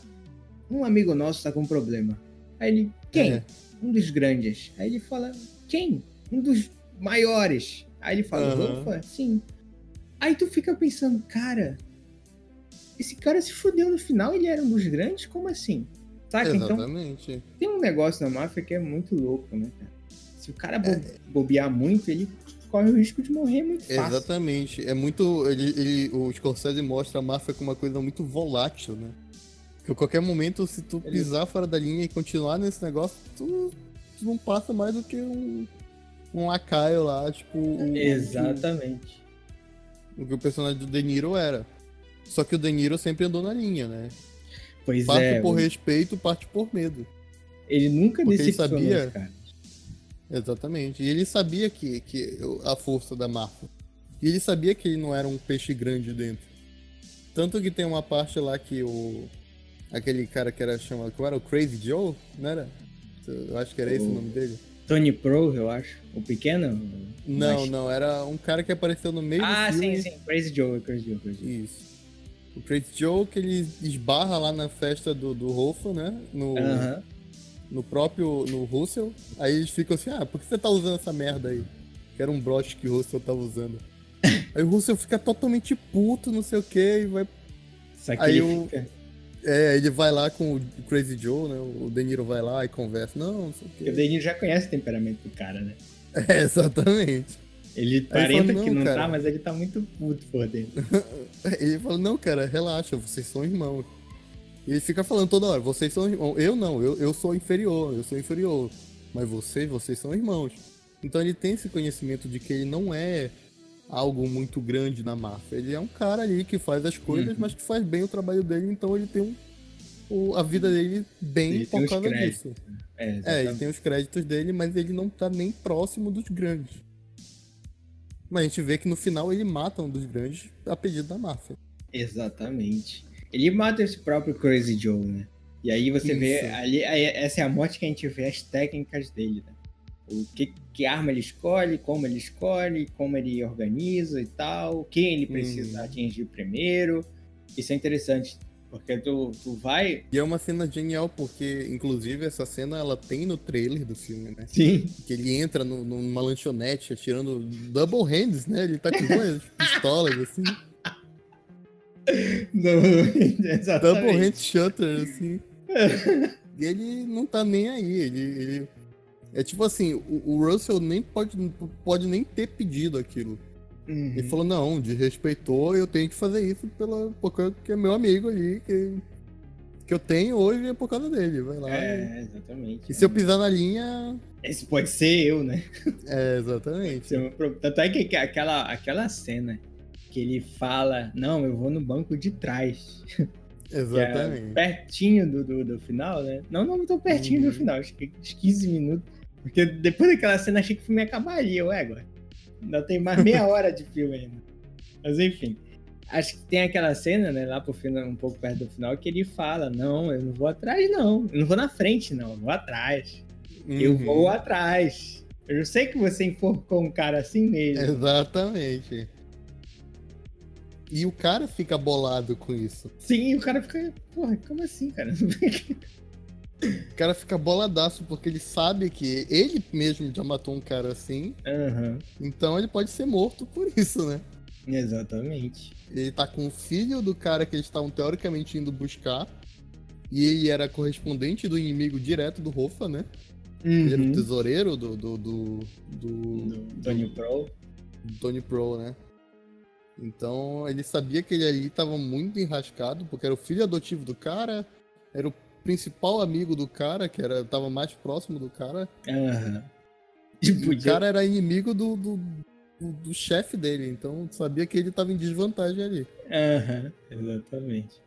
Um amigo nosso tá com um problema. Aí ele, quem? É. Um dos grandes. Aí ele fala, quem? Um dos maiores. Aí ele fala, uhum. Hoffa? Sim. Aí tu fica pensando, cara, esse cara se fudeu no final, ele era um dos grandes? Como assim? Saca? Então, Exatamente. Então, tem um negócio na máfia que é muito louco, né, cara? Se o cara bo é... bobear muito, ele corre o risco de morrer muito fácil. Exatamente. É muito. Ele, ele, o Scorsese mostra a máfia como uma coisa muito volátil, né? Que a qualquer momento, se tu ele... pisar fora da linha e continuar nesse negócio, tu, tu não passa mais do que um, um lacaio lá, tipo. O, Exatamente. O que, o que o personagem do De Niro era. Só que o De Niro sempre andou na linha, né? Pois parte é. por respeito, parte por medo. Ele nunca Porque ele sabia. Exatamente. E ele sabia que, que a força da máfia. E ele sabia que ele não era um peixe grande dentro. Tanto que tem uma parte lá que o. Aquele cara que era chamado. Como era? O Crazy Joe? Não era? Eu acho que era o... esse o nome dele. Tony Pro, eu acho. O pequeno? Não, não. Era um cara que apareceu no meio ah, do filme. Ah, sim, sim. Crazy Joe, Crazy Joe, Crazy Joe. Isso. O Crazy Joe que ele esbarra lá na festa do, do Rolfo, né? No, no próprio. no Russell. Aí eles ficam assim, ah, por que você tá usando essa merda aí? Que era um broche que o Russell tava usando. aí o Russell fica totalmente puto, não sei o que, e vai. Aí o. É, ele vai lá com o Crazy Joe, né? O De Niro vai lá e conversa. Não, não sei o quê. O De Niro já conhece o temperamento do cara, né? É, exatamente. Ele parenta fala, que não cara. tá, mas ele tá muito puto por dentro. ele fala, não, cara, relaxa, vocês são irmãos. E ele fica falando toda hora, vocês são irmãos. Eu não, eu, eu sou inferior, eu sou inferior. Mas vocês, vocês são irmãos. Então ele tem esse conhecimento de que ele não é algo muito grande na máfia. Ele é um cara ali que faz as coisas, uhum. mas que faz bem o trabalho dele, então ele tem um, o, a vida dele bem ele por causa disso. É, é, ele tem os créditos dele, mas ele não tá nem próximo dos grandes. Mas a gente vê que no final ele mata um dos grandes a pedido da máfia. Exatamente. Ele mata esse próprio Crazy Joe, né? E aí você Isso. vê ali, essa é a morte que a gente vê as técnicas dele, né? O que, que arma ele escolhe, como ele escolhe, como ele organiza e tal, quem ele precisa hum. atingir primeiro. Isso é interessante porque tu, tu vai. E é uma cena genial, porque, inclusive, essa cena ela tem no trailer do filme, né? Sim. Que ele entra no, numa lanchonete atirando double hands, né? Ele tá com duas pistolas, assim. Não, exatamente. Double hand shutter, assim. e ele não tá nem aí. Ele, ele... É tipo assim, o, o Russell nem pode, pode nem ter pedido aquilo. Uhum. Ele falou, não, desrespeitou, eu tenho que fazer isso pela, porque é meu amigo ali, que, que eu tenho hoje é por causa dele. Vai lá. É, exatamente. E se eu pisar na linha. Esse pode ser eu, né? É, exatamente. Tanto é que aquela, aquela cena que ele fala, não, eu vou no banco de trás. Exatamente. É pertinho do, do, do, final, né? Não, não tão pertinho uhum. do final, acho que uns 15 minutos. Porque depois daquela cena achei que o filme acabaria, ué, agora. Ainda tem mais meia hora de filme ainda. Mas enfim. Acho que tem aquela cena, né, lá pro final, um pouco perto do final, que ele fala: Não, eu não vou atrás, não. Eu não vou na frente, não. Eu vou atrás. Uhum. Eu vou atrás. Eu sei que você enforcou um cara assim mesmo. Exatamente. E o cara fica bolado com isso. Sim, o cara fica. Porra, como assim, cara? O cara fica boladaço porque ele sabe que ele mesmo já matou um cara assim. Uhum. Então ele pode ser morto por isso, né? Exatamente. Ele tá com o filho do cara que eles estavam teoricamente indo buscar. E ele era correspondente do inimigo direto do Rofa, né? Uhum. Ele era o tesoureiro do. do. do. do, do Tony Pro. Do Tony Pro, né? Então ele sabia que ele ali estava muito enrascado, porque era o filho adotivo do cara, era o principal amigo do cara, que era tava mais próximo do cara. Uhum. E o cara era inimigo do, do, do, do chefe dele, então sabia que ele estava em desvantagem ali. Aham, uhum. exatamente.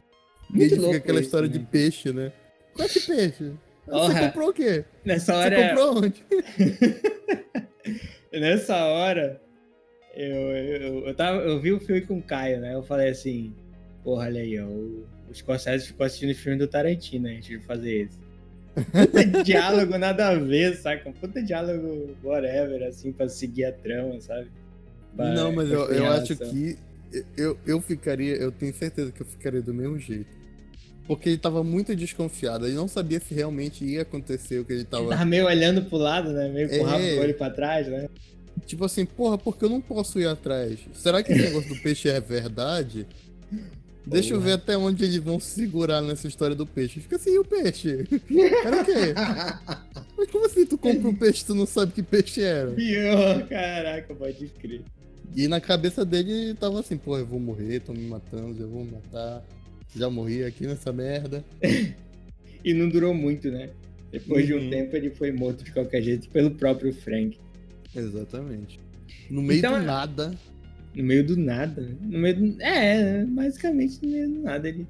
E ele fica aquela isso, história né? de peixe, né? Qual é esse peixe? Você comprou o quê? Nessa hora. Você comprou onde? Nessa hora, eu, eu, eu, tava, eu vi o filme com o Caio, né? Eu falei assim, porra, olha aí, ó, o, o Scorsese ficou assistindo o filme do Tarantino antes de fazer isso. Puta diálogo nada a ver, saca? Puta diálogo whatever, assim, pra seguir a trama, sabe? Pra, Não, mas eu, eu acho que eu, eu ficaria, eu tenho certeza que eu ficaria do mesmo jeito. Porque ele tava muito desconfiado, ele não sabia se realmente ia acontecer o que ele tava. Ele tava meio olhando pro lado, né? Meio com é... o rabo do olho pra trás, né? Tipo assim, porra, porque eu não posso ir atrás? Será que esse negócio do peixe é verdade? Deixa eu ver até onde eles vão segurar nessa história do peixe. Fica assim, e o peixe? Era o quê? Mas como assim tu compra um peixe e tu não sabe que peixe era? Pior, caraca, pode crer. E na cabeça dele tava assim, pô, eu vou morrer, estão me matando, eu vou matar. Já morri aqui nessa merda. e não durou muito, né? Depois uhum. de um uhum. tempo ele foi morto de qualquer jeito pelo próprio Frank. Exatamente. No meio então, do nada. No meio do nada. No meio do... É, basicamente no meio do nada. Ele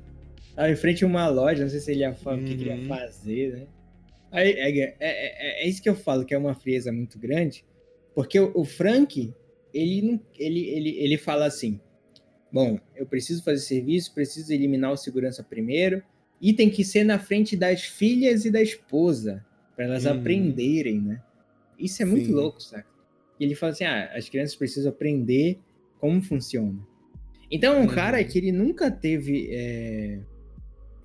tava em frente a uma loja, não sei se ele ia falar uhum. o que ele ia uhum. fazer, né? Aí, é, é, é, é, isso que eu falo, que é uma frieza muito grande, porque o, o Frank, ele, não, ele, ele, ele fala assim, bom, eu preciso fazer serviço, preciso eliminar o segurança primeiro, e tem que ser na frente das filhas e da esposa, para elas uhum. aprenderem, né? Isso é muito Sim. louco, saca? E ele fala assim: ah, as crianças precisam aprender como funciona. Então, um uhum. cara que ele nunca teve é,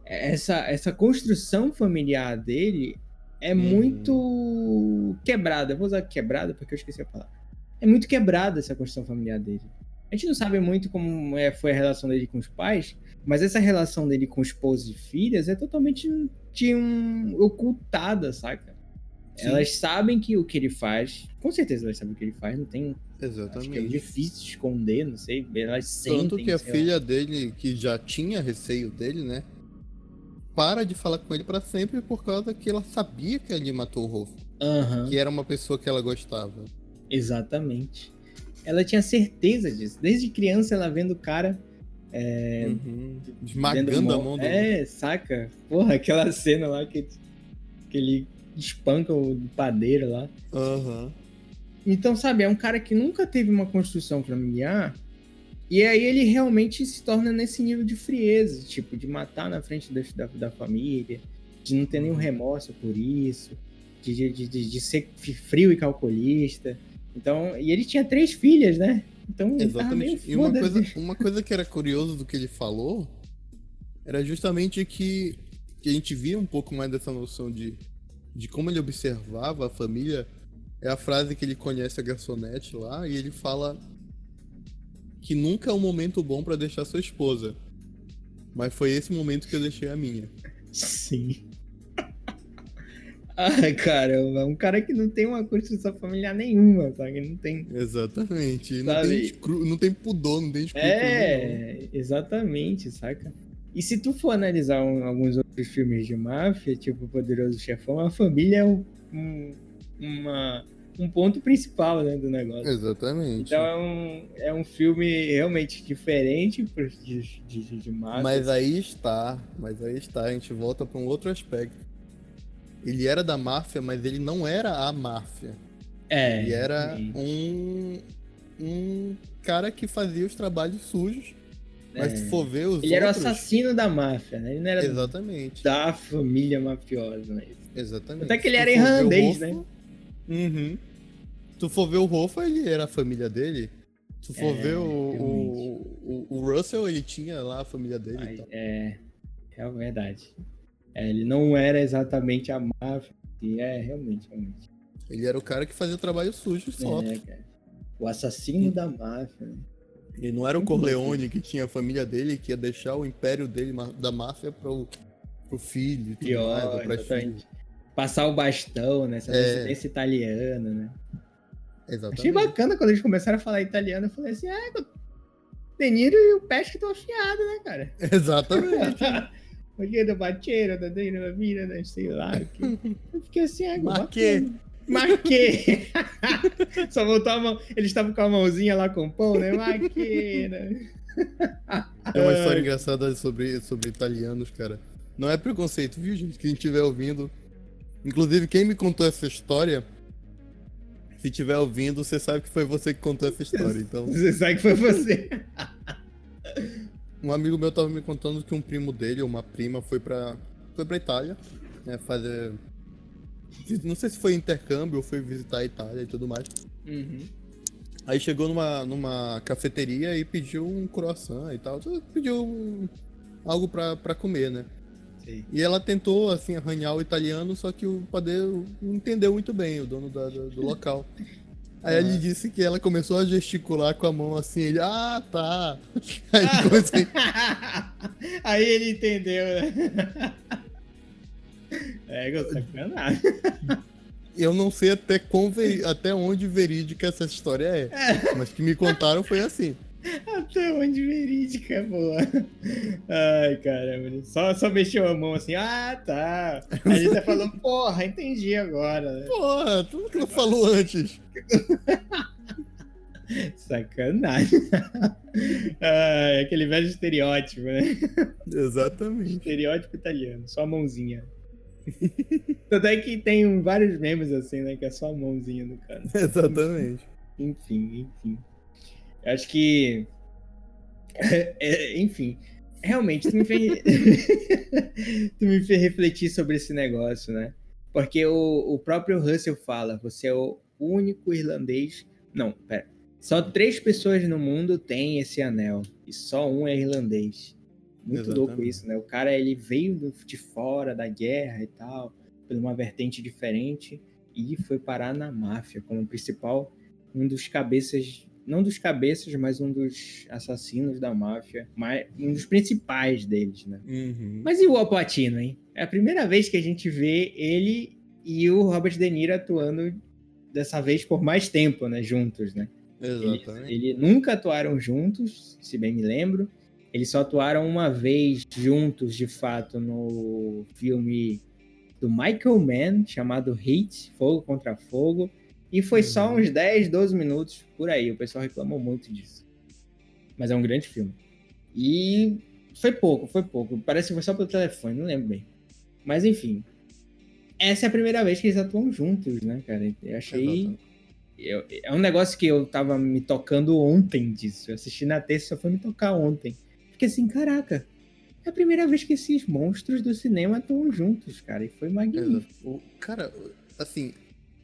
essa, essa construção familiar dele é uhum. muito quebrada. Eu vou usar quebrada porque eu esqueci a palavra. É muito quebrada essa construção familiar dele. A gente não sabe muito como é, foi a relação dele com os pais, mas essa relação dele com esposos e filhas é totalmente de um, ocultada, saca? Sim. Elas sabem que o que ele faz, com certeza elas sabem o que ele faz, não tem. Exatamente. Acho que é difícil esconder, não sei. Elas sentem. Tanto que a filha lá. dele, que já tinha receio dele, né? Para de falar com ele para sempre por causa que ela sabia que ele matou o Rolf. Uhum. Que era uma pessoa que ela gostava. Exatamente. Ela tinha certeza disso. Desde criança ela vendo o cara. É, uhum. Esmagando a mão do. É, saca? Porra, aquela cena lá que, que ele espanca o padeiro lá. Uhum. Então, sabe, é um cara que nunca teve uma construção familiar. E aí ele realmente se torna nesse nível de frieza, tipo, de matar na frente da, da, da família, de não ter nenhum uhum. remorso por isso, de, de, de, de, ser frio e calculista. Então, e ele tinha três filhas, né? Então, Exatamente. E uma coisa, uma coisa que era curioso do que ele falou era justamente que, que a gente via um pouco mais dessa noção de de como ele observava a família, é a frase que ele conhece a garçonete lá e ele fala que nunca é um momento bom para deixar sua esposa. Mas foi esse momento que eu deixei a minha. Sim. Ai, caramba, um cara que não tem uma construção familiar nenhuma, sabe? Não tem. Exatamente. Não tem, escru... não tem pudor, não tem escrúpulo. É, nenhum. exatamente, saca? E se tu for analisar um, alguns outros filmes de máfia, tipo Poderoso Chefão, a família é um, um, uma, um ponto principal né, do negócio. Exatamente. Então é um, é um filme realmente diferente de, de, de máfia. Mas aí está, mas aí está, a gente volta para um outro aspecto. Ele era da máfia, mas ele não era a máfia. É. Ele era um, um cara que fazia os trabalhos sujos mas é. se for ver os Ele outros... era o assassino da máfia, né? Ele não era Exatamente. da família mafiosa, né? Exatamente. Até que ele era irlandês, né? Uhum. Se tu for ver o Rolfo, ele era a família dele. Se tu for é, ver o, o, o, o, Russell, ele tinha lá a família dele. Ai, é, é verdade. É, ele não era exatamente a máfia. E é, realmente, realmente. Ele era o cara que fazia o trabalho sujo só. É, cara. O assassino da máfia. Ele não era o Corleone que tinha a família dele que ia deixar o império dele da máfia pro, pro filho tudo Pior, mais, Passar o bastão, né? Essa é. italiana, né? Exatamente. Achei bacana quando eles começaram a falar italiano. Eu falei assim, ah, De Niro e o Pesca estão afiados, né, cara? Exatamente. Porque do bateiro, da Dina, vida, né? Sei lá. Eu fiquei assim, ah, Marquei. Marquei! Só voltou a mão. Eles estavam com a mãozinha lá com o pão, né? Marquei, né? É uma história engraçada sobre, sobre italianos, cara. Não é preconceito, viu, gente? Quem estiver ouvindo. Inclusive, quem me contou essa história, se estiver ouvindo, você sabe que foi você que contou essa história. Então... Você sabe que foi você. um amigo meu tava me contando que um primo dele, ou uma prima, foi pra, foi pra Itália, né, fazer não sei se foi intercâmbio ou foi visitar a Itália e tudo mais. Uhum. Aí chegou numa, numa cafeteria e pediu um croissant e tal. Pediu algo pra, pra comer, né? Sim. E ela tentou, assim, arranhar o italiano, só que o padeiro não entendeu muito bem, o dono da, do, do local. Aí ele disse que ela começou a gesticular com a mão assim, ele, ah, tá. Aí, assim... Aí ele entendeu, né? É, eu sacanagem. Eu não sei até, ver... até onde verídica essa história é, é. Mas que me contaram foi assim. Até onde verídica boa. Ai, caramba. Só, só mexeu a mão assim. Ah, tá. A gente tá falando, porra, entendi agora. Né? Porra, tudo que eu falou antes. Sacanagem. ah, aquele velho estereótipo, né? Exatamente. Estereótipo italiano, só a mãozinha. Tanto é que tem vários memes assim, né? Que é só a mãozinha do cara. Exatamente. Enfim, enfim. Eu acho que. É, enfim. Realmente, tu me, fez... tu me fez refletir sobre esse negócio, né? Porque o, o próprio Russell fala: você é o único irlandês. Não, pera. Só três pessoas no mundo têm esse anel. E só um é irlandês. Muito Exatamente. louco isso, né? O cara ele veio de fora da guerra e tal, por uma vertente diferente e foi parar na máfia como principal, um dos cabeças, não dos cabeças, mas um dos assassinos da máfia, mas um dos principais deles, né? Uhum. Mas e o Al Pacino, hein? É a primeira vez que a gente vê ele e o Robert De Niro atuando dessa vez por mais tempo, né? Juntos, né? Exatamente. Eles, eles nunca atuaram juntos, se bem me lembro. Eles só atuaram uma vez juntos, de fato, no filme do Michael Mann, chamado Heat, Fogo contra Fogo. E foi uhum. só uns 10, 12 minutos por aí. O pessoal reclamou muito disso. Mas é um grande filme. E foi pouco, foi pouco. Parece que foi só pelo telefone, não lembro bem. Mas enfim. Essa é a primeira vez que eles atuam juntos, né, cara? Eu achei. Eu, é um negócio que eu tava me tocando ontem disso. Eu assisti na terça, só foi me tocar ontem. Fiquei assim, caraca, é a primeira vez que esses monstros do cinema estão juntos, cara. E foi magnífico. cara, assim,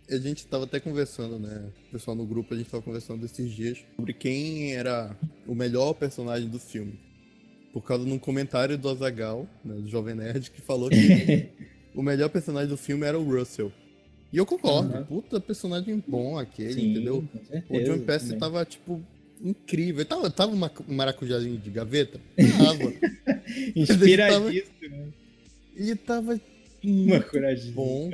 a gente tava até conversando, né? O pessoal no grupo, a gente tava conversando esses dias sobre quem era o melhor personagem do filme. Por causa de um comentário do Azagal, né, do Jovem Nerd, que falou que o melhor personagem do filme era o Russell. E eu concordo, uhum. puta personagem bom aquele, Sim, entendeu? O John Pesce tava, tipo, incrível. Tava, tava uma, um maracujazinho de gaveta? Tava. Inspiradíssimo. Né? Ele tava. Uma coragem. Bom.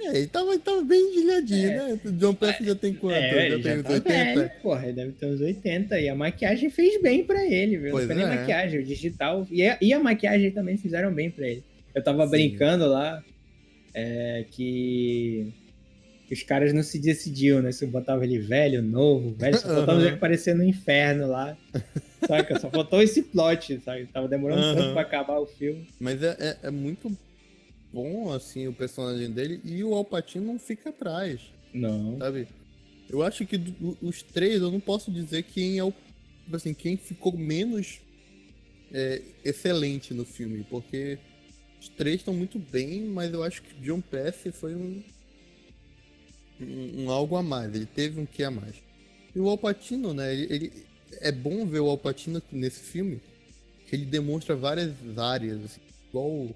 É, ele tava, ele tava bem engelhadinho, é. né? O John Peck já tem quanto? É, já, já tem uns tá 80? Velho, porra, ele deve ter uns 80. E a maquiagem fez bem pra ele, viu? Pois Não foi é. nem maquiagem, o digital. E a, e a maquiagem também fizeram bem pra ele. Eu tava Sim. brincando lá é, que os caras não se decidiam, né? Se eu botava ele velho, novo, velho, só faltava uhum. aparecer no inferno lá. Saca? Só faltou esse plot, sabe? Tava demorando uhum. tanto pra acabar o filme. Mas é, é, é, muito bom, assim, o personagem dele e o Alpatino não fica atrás. Não. Sabe? Eu acho que do, os três, eu não posso dizer quem é o. Tipo assim, quem ficou menos é, excelente no filme, porque os três estão muito bem, mas eu acho que John Pesce foi um um, um, algo a mais, ele teve um que a mais. E o Alpatino, né, ele, ele, é bom ver o Alpatino nesse filme, que ele demonstra várias áreas, assim. igual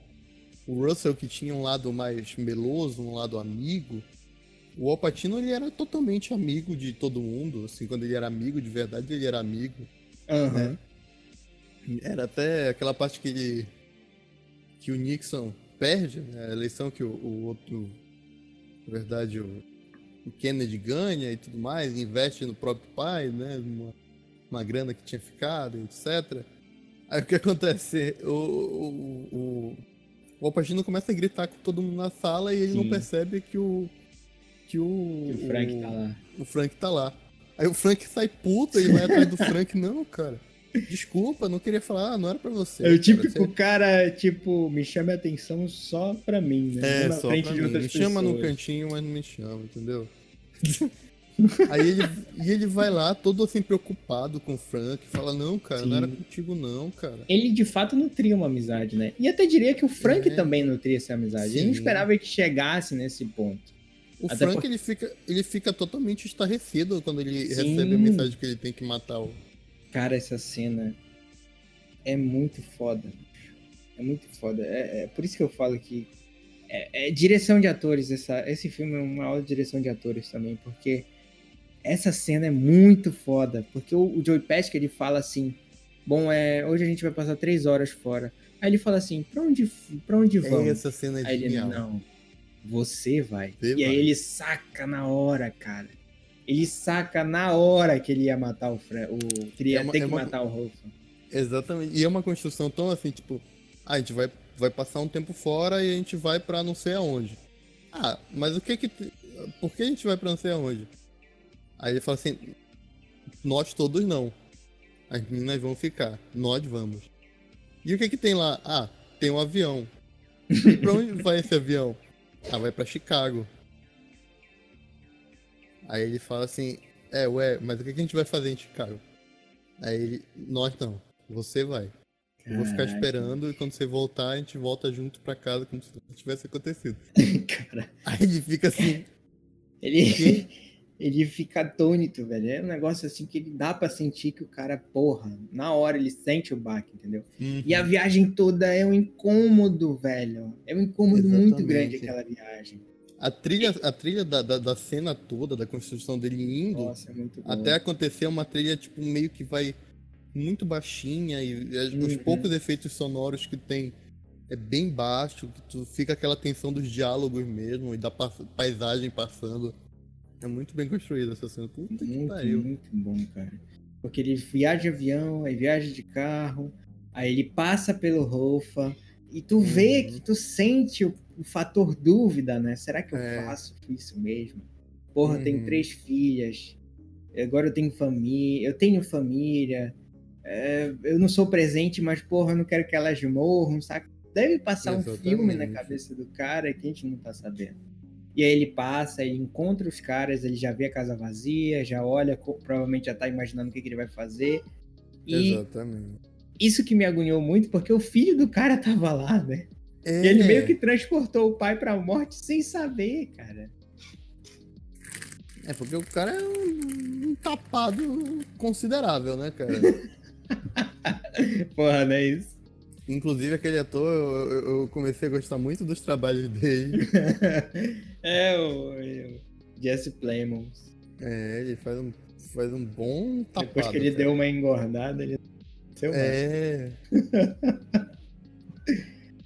o Russell que tinha um lado mais meloso, um lado amigo, o Alpatino ele era totalmente amigo de todo mundo, assim, quando ele era amigo de verdade, ele era amigo. Uhum. Né? Era até aquela parte que ele que o Nixon perde, né? a eleição que o, o outro, na verdade, o, o, Kennedy ganha e tudo mais, investe no próprio pai, né, uma, uma grana que tinha ficado, etc. Aí o que acontece? O, o, o, o Alpatino começa a gritar com todo mundo na sala e ele Sim. não percebe que o que o, que o Frank tá lá. O Frank tá lá. Aí o Frank sai puto e vai atrás do Frank. Não, cara. Desculpa, não queria falar, não era pra você. É o típico cara, tipo, me chama a atenção só pra mim, né? É, Na só frente pra de mim. Me pessoas. chama no cantinho, mas não me chama, entendeu? Aí ele, e ele vai lá todo assim preocupado com o Frank, fala: Não, cara, Sim. não era contigo, não, cara. Ele de fato nutria uma amizade, né? E até diria que o Frank é. também nutria essa amizade. Sim. Ele não esperava que chegasse nesse ponto. O Até Frank, por... ele, fica, ele fica totalmente estarrecido quando ele Sim. recebe a mensagem que ele tem que matar o... Cara, essa cena é muito foda. É muito foda. É, é por isso que eu falo que é, é, direção de atores. Essa, esse filme é uma aula de direção de atores também, porque essa cena é muito foda. Porque o, o Joey Pesci, ele fala assim, bom, é, hoje a gente vai passar três horas fora. Aí ele fala assim, pra onde, pra onde é, vamos? Essa cena é Aí genial. Ele, não, você vai. Você e vai. aí ele saca na hora, cara. Ele saca na hora que ele ia matar o Fred. O, que ele ia é uma, ter é que uma... matar o Rolf. Exatamente. E é uma construção tão assim, tipo, ah, a gente vai, vai passar um tempo fora e a gente vai pra não sei aonde. Ah, mas o que que. Por que a gente vai pra não sei aonde? Aí ele fala assim: nós todos não. As meninas vão ficar, nós vamos. E o que que tem lá? Ah, tem um avião. E pra onde vai esse avião? Ah, vai pra Chicago. Aí ele fala assim, é, ué, mas o que a gente vai fazer em Chicago? Aí ele, nós não, você vai. Eu vou ficar esperando e quando você voltar, a gente volta junto pra casa como se nada tivesse acontecido. Cara. Aí ele fica assim. Ele, ele fica atônito, velho. É um negócio assim que ele dá pra sentir que o cara, porra, na hora ele sente o baque, entendeu? Uhum. E a viagem toda é um incômodo, velho. É um incômodo Exatamente. muito grande aquela viagem. A trilha, a trilha da, da, da, cena toda, da construção dele indo, Nossa, é até acontecer uma trilha, tipo, meio que vai muito baixinha e uhum. os poucos efeitos sonoros que tem é bem baixo, que tu fica aquela tensão dos diálogos mesmo e da paisagem passando. É muito bem construída essa cena. Puta muito, que pariu. Muito bom, cara. Porque ele viaja de avião, aí viaja de carro, aí ele passa pelo Rofa, e tu uhum. vê que tu sente o, o, fator dúvida, né? Será que eu é. faço isso mesmo? Porra, uhum. eu tenho três filhas, agora eu tenho família, eu tenho família, é, eu não sou presente, mas porra, eu não quero que elas morram, saca? Deve passar Exatamente. um filme na cabeça do cara que a gente não tá sabendo. E aí ele passa, ele encontra os caras, ele já vê a casa vazia, já olha, provavelmente já tá imaginando o que, que ele vai fazer. E Exatamente. Isso que me agoniou muito, porque o filho do cara tava lá, né? É. E ele meio que transportou o pai pra morte sem saber, cara. É, porque o cara é um, um tapado considerável, né, cara? Porra, não é isso? Inclusive, aquele ator, eu, eu, comecei a gostar muito dos trabalhos dele. é, o, o Jesse Plemons. É, ele faz um, faz um bom tapado. Depois que ele cara. deu uma engordada, ele... Seu é...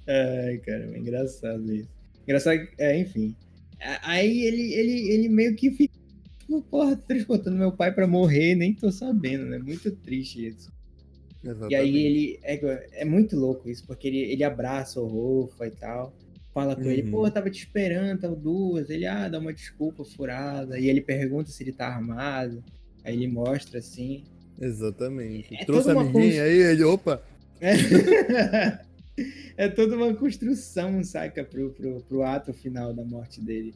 Ai, cara, é engraçado isso. Engraçado, é, enfim. Aí ele, ele, ele meio que fica, tipo, porra, transportando meu pai pra morrer, nem tô sabendo, né? Muito triste isso. Exatamente. E aí ele. É, é muito louco isso, porque ele, ele abraça o Rofa e tal. Fala com uhum. ele, pô, eu tava te esperando, tava duas. Ele, ah, dá uma desculpa furada. E ele pergunta se ele tá armado. Aí ele mostra assim. Exatamente. É Trouxe a constru... aí, ele, opa! É... é toda uma construção, saca, pro, pro, pro ato final da morte dele.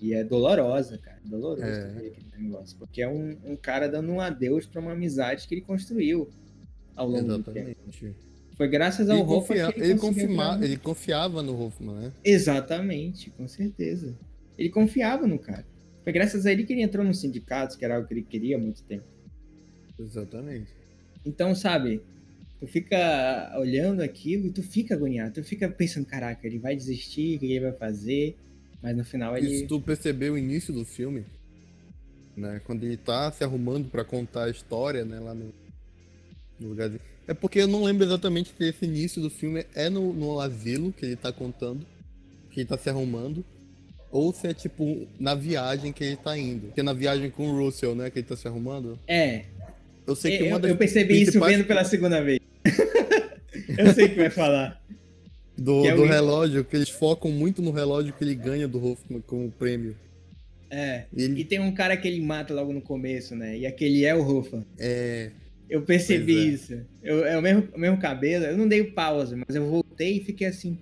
E é dolorosa, cara. Doloroso é. aquele negócio. Porque é um, um cara dando um adeus pra uma amizade que ele construiu ao longo Exatamente. do tempo. Foi graças ao ele Hoffman que ele, ele, confirma, ele confiava no Hoffman, né? Exatamente, com certeza. Ele confiava no cara. Foi graças a ele que ele entrou no sindicato, que era algo que ele queria há muito tempo. Exatamente. Então, sabe, Tu fica olhando aquilo e tu fica agoniado. Tu fica pensando, caraca, ele vai desistir, o que ele vai fazer? Mas no final ele. Se tu perceber o início do filme, né? Quando ele tá se arrumando para contar a história, né? Lá no, no lugarzinho. É porque eu não lembro exatamente se esse início do filme é no, no asilo que ele tá contando, que ele tá se arrumando, ou se é tipo na viagem que ele tá indo. Que é na viagem com o Russell, né? Que ele tá se arrumando. É. Eu sei que eu, uma das eu percebi principais... isso vendo pela segunda vez. eu sei que vai falar. Do, é do relógio, que eles focam muito no relógio que ele ganha do Hoffman como prêmio. É. Ele... E tem um cara que ele mata logo no começo, né? E aquele é o Hoffman. É. Eu percebi é. isso. Eu, é o mesmo, o mesmo cabelo. Eu não dei pausa, mas eu voltei e fiquei assim.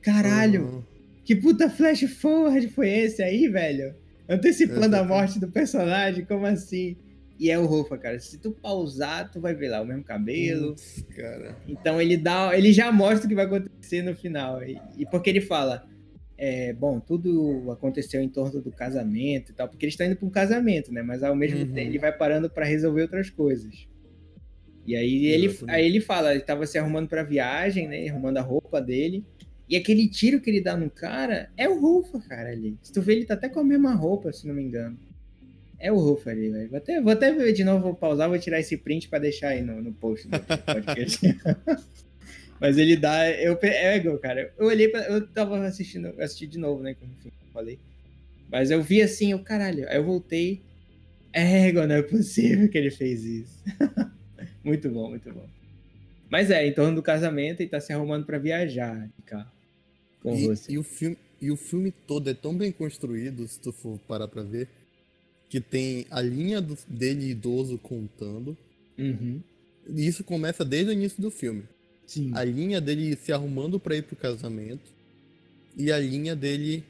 Caralho! Uhum. Que puta flash forward foi esse aí, velho? Antecipando a morte do personagem, como assim? E é o Rufa, cara. Se tu pausar, tu vai ver lá o mesmo cabelo. Ups, cara. Então ele dá, ele já mostra o que vai acontecer no final. E, e porque ele fala, é, bom, tudo aconteceu em torno do casamento e tal, porque eles estão indo para um casamento, né? Mas ao mesmo uhum. tempo ele vai parando para resolver outras coisas. E aí ele, aí ele fala, ele tava se arrumando para viagem, né? Arrumando a roupa dele. E aquele tiro que ele dá no cara é o Rufa, cara, ali. Se tu vê, ele tá até com a mesma roupa, se não me engano. É o Ruff ali, velho. Vou até, vou até ver de novo, vou pausar, vou tirar esse print pra deixar aí no, no post do podcast. Mas ele dá. Eu, é cara. Eu olhei pra. Eu tava assistindo, assisti de novo, né? Como eu falei. Mas eu vi assim, o caralho. Aí eu voltei. É, não é possível que ele fez isso. muito bom, muito bom. Mas é, em torno do casamento, ele tá se arrumando para viajar de carro. Com e, você. E o, filme, e o filme todo é tão bem construído, se tu for parar pra ver que tem a linha do, dele idoso contando. Uhum. E isso começa desde o início do filme. Sim. A linha dele se arrumando para ir pro casamento. E a linha dele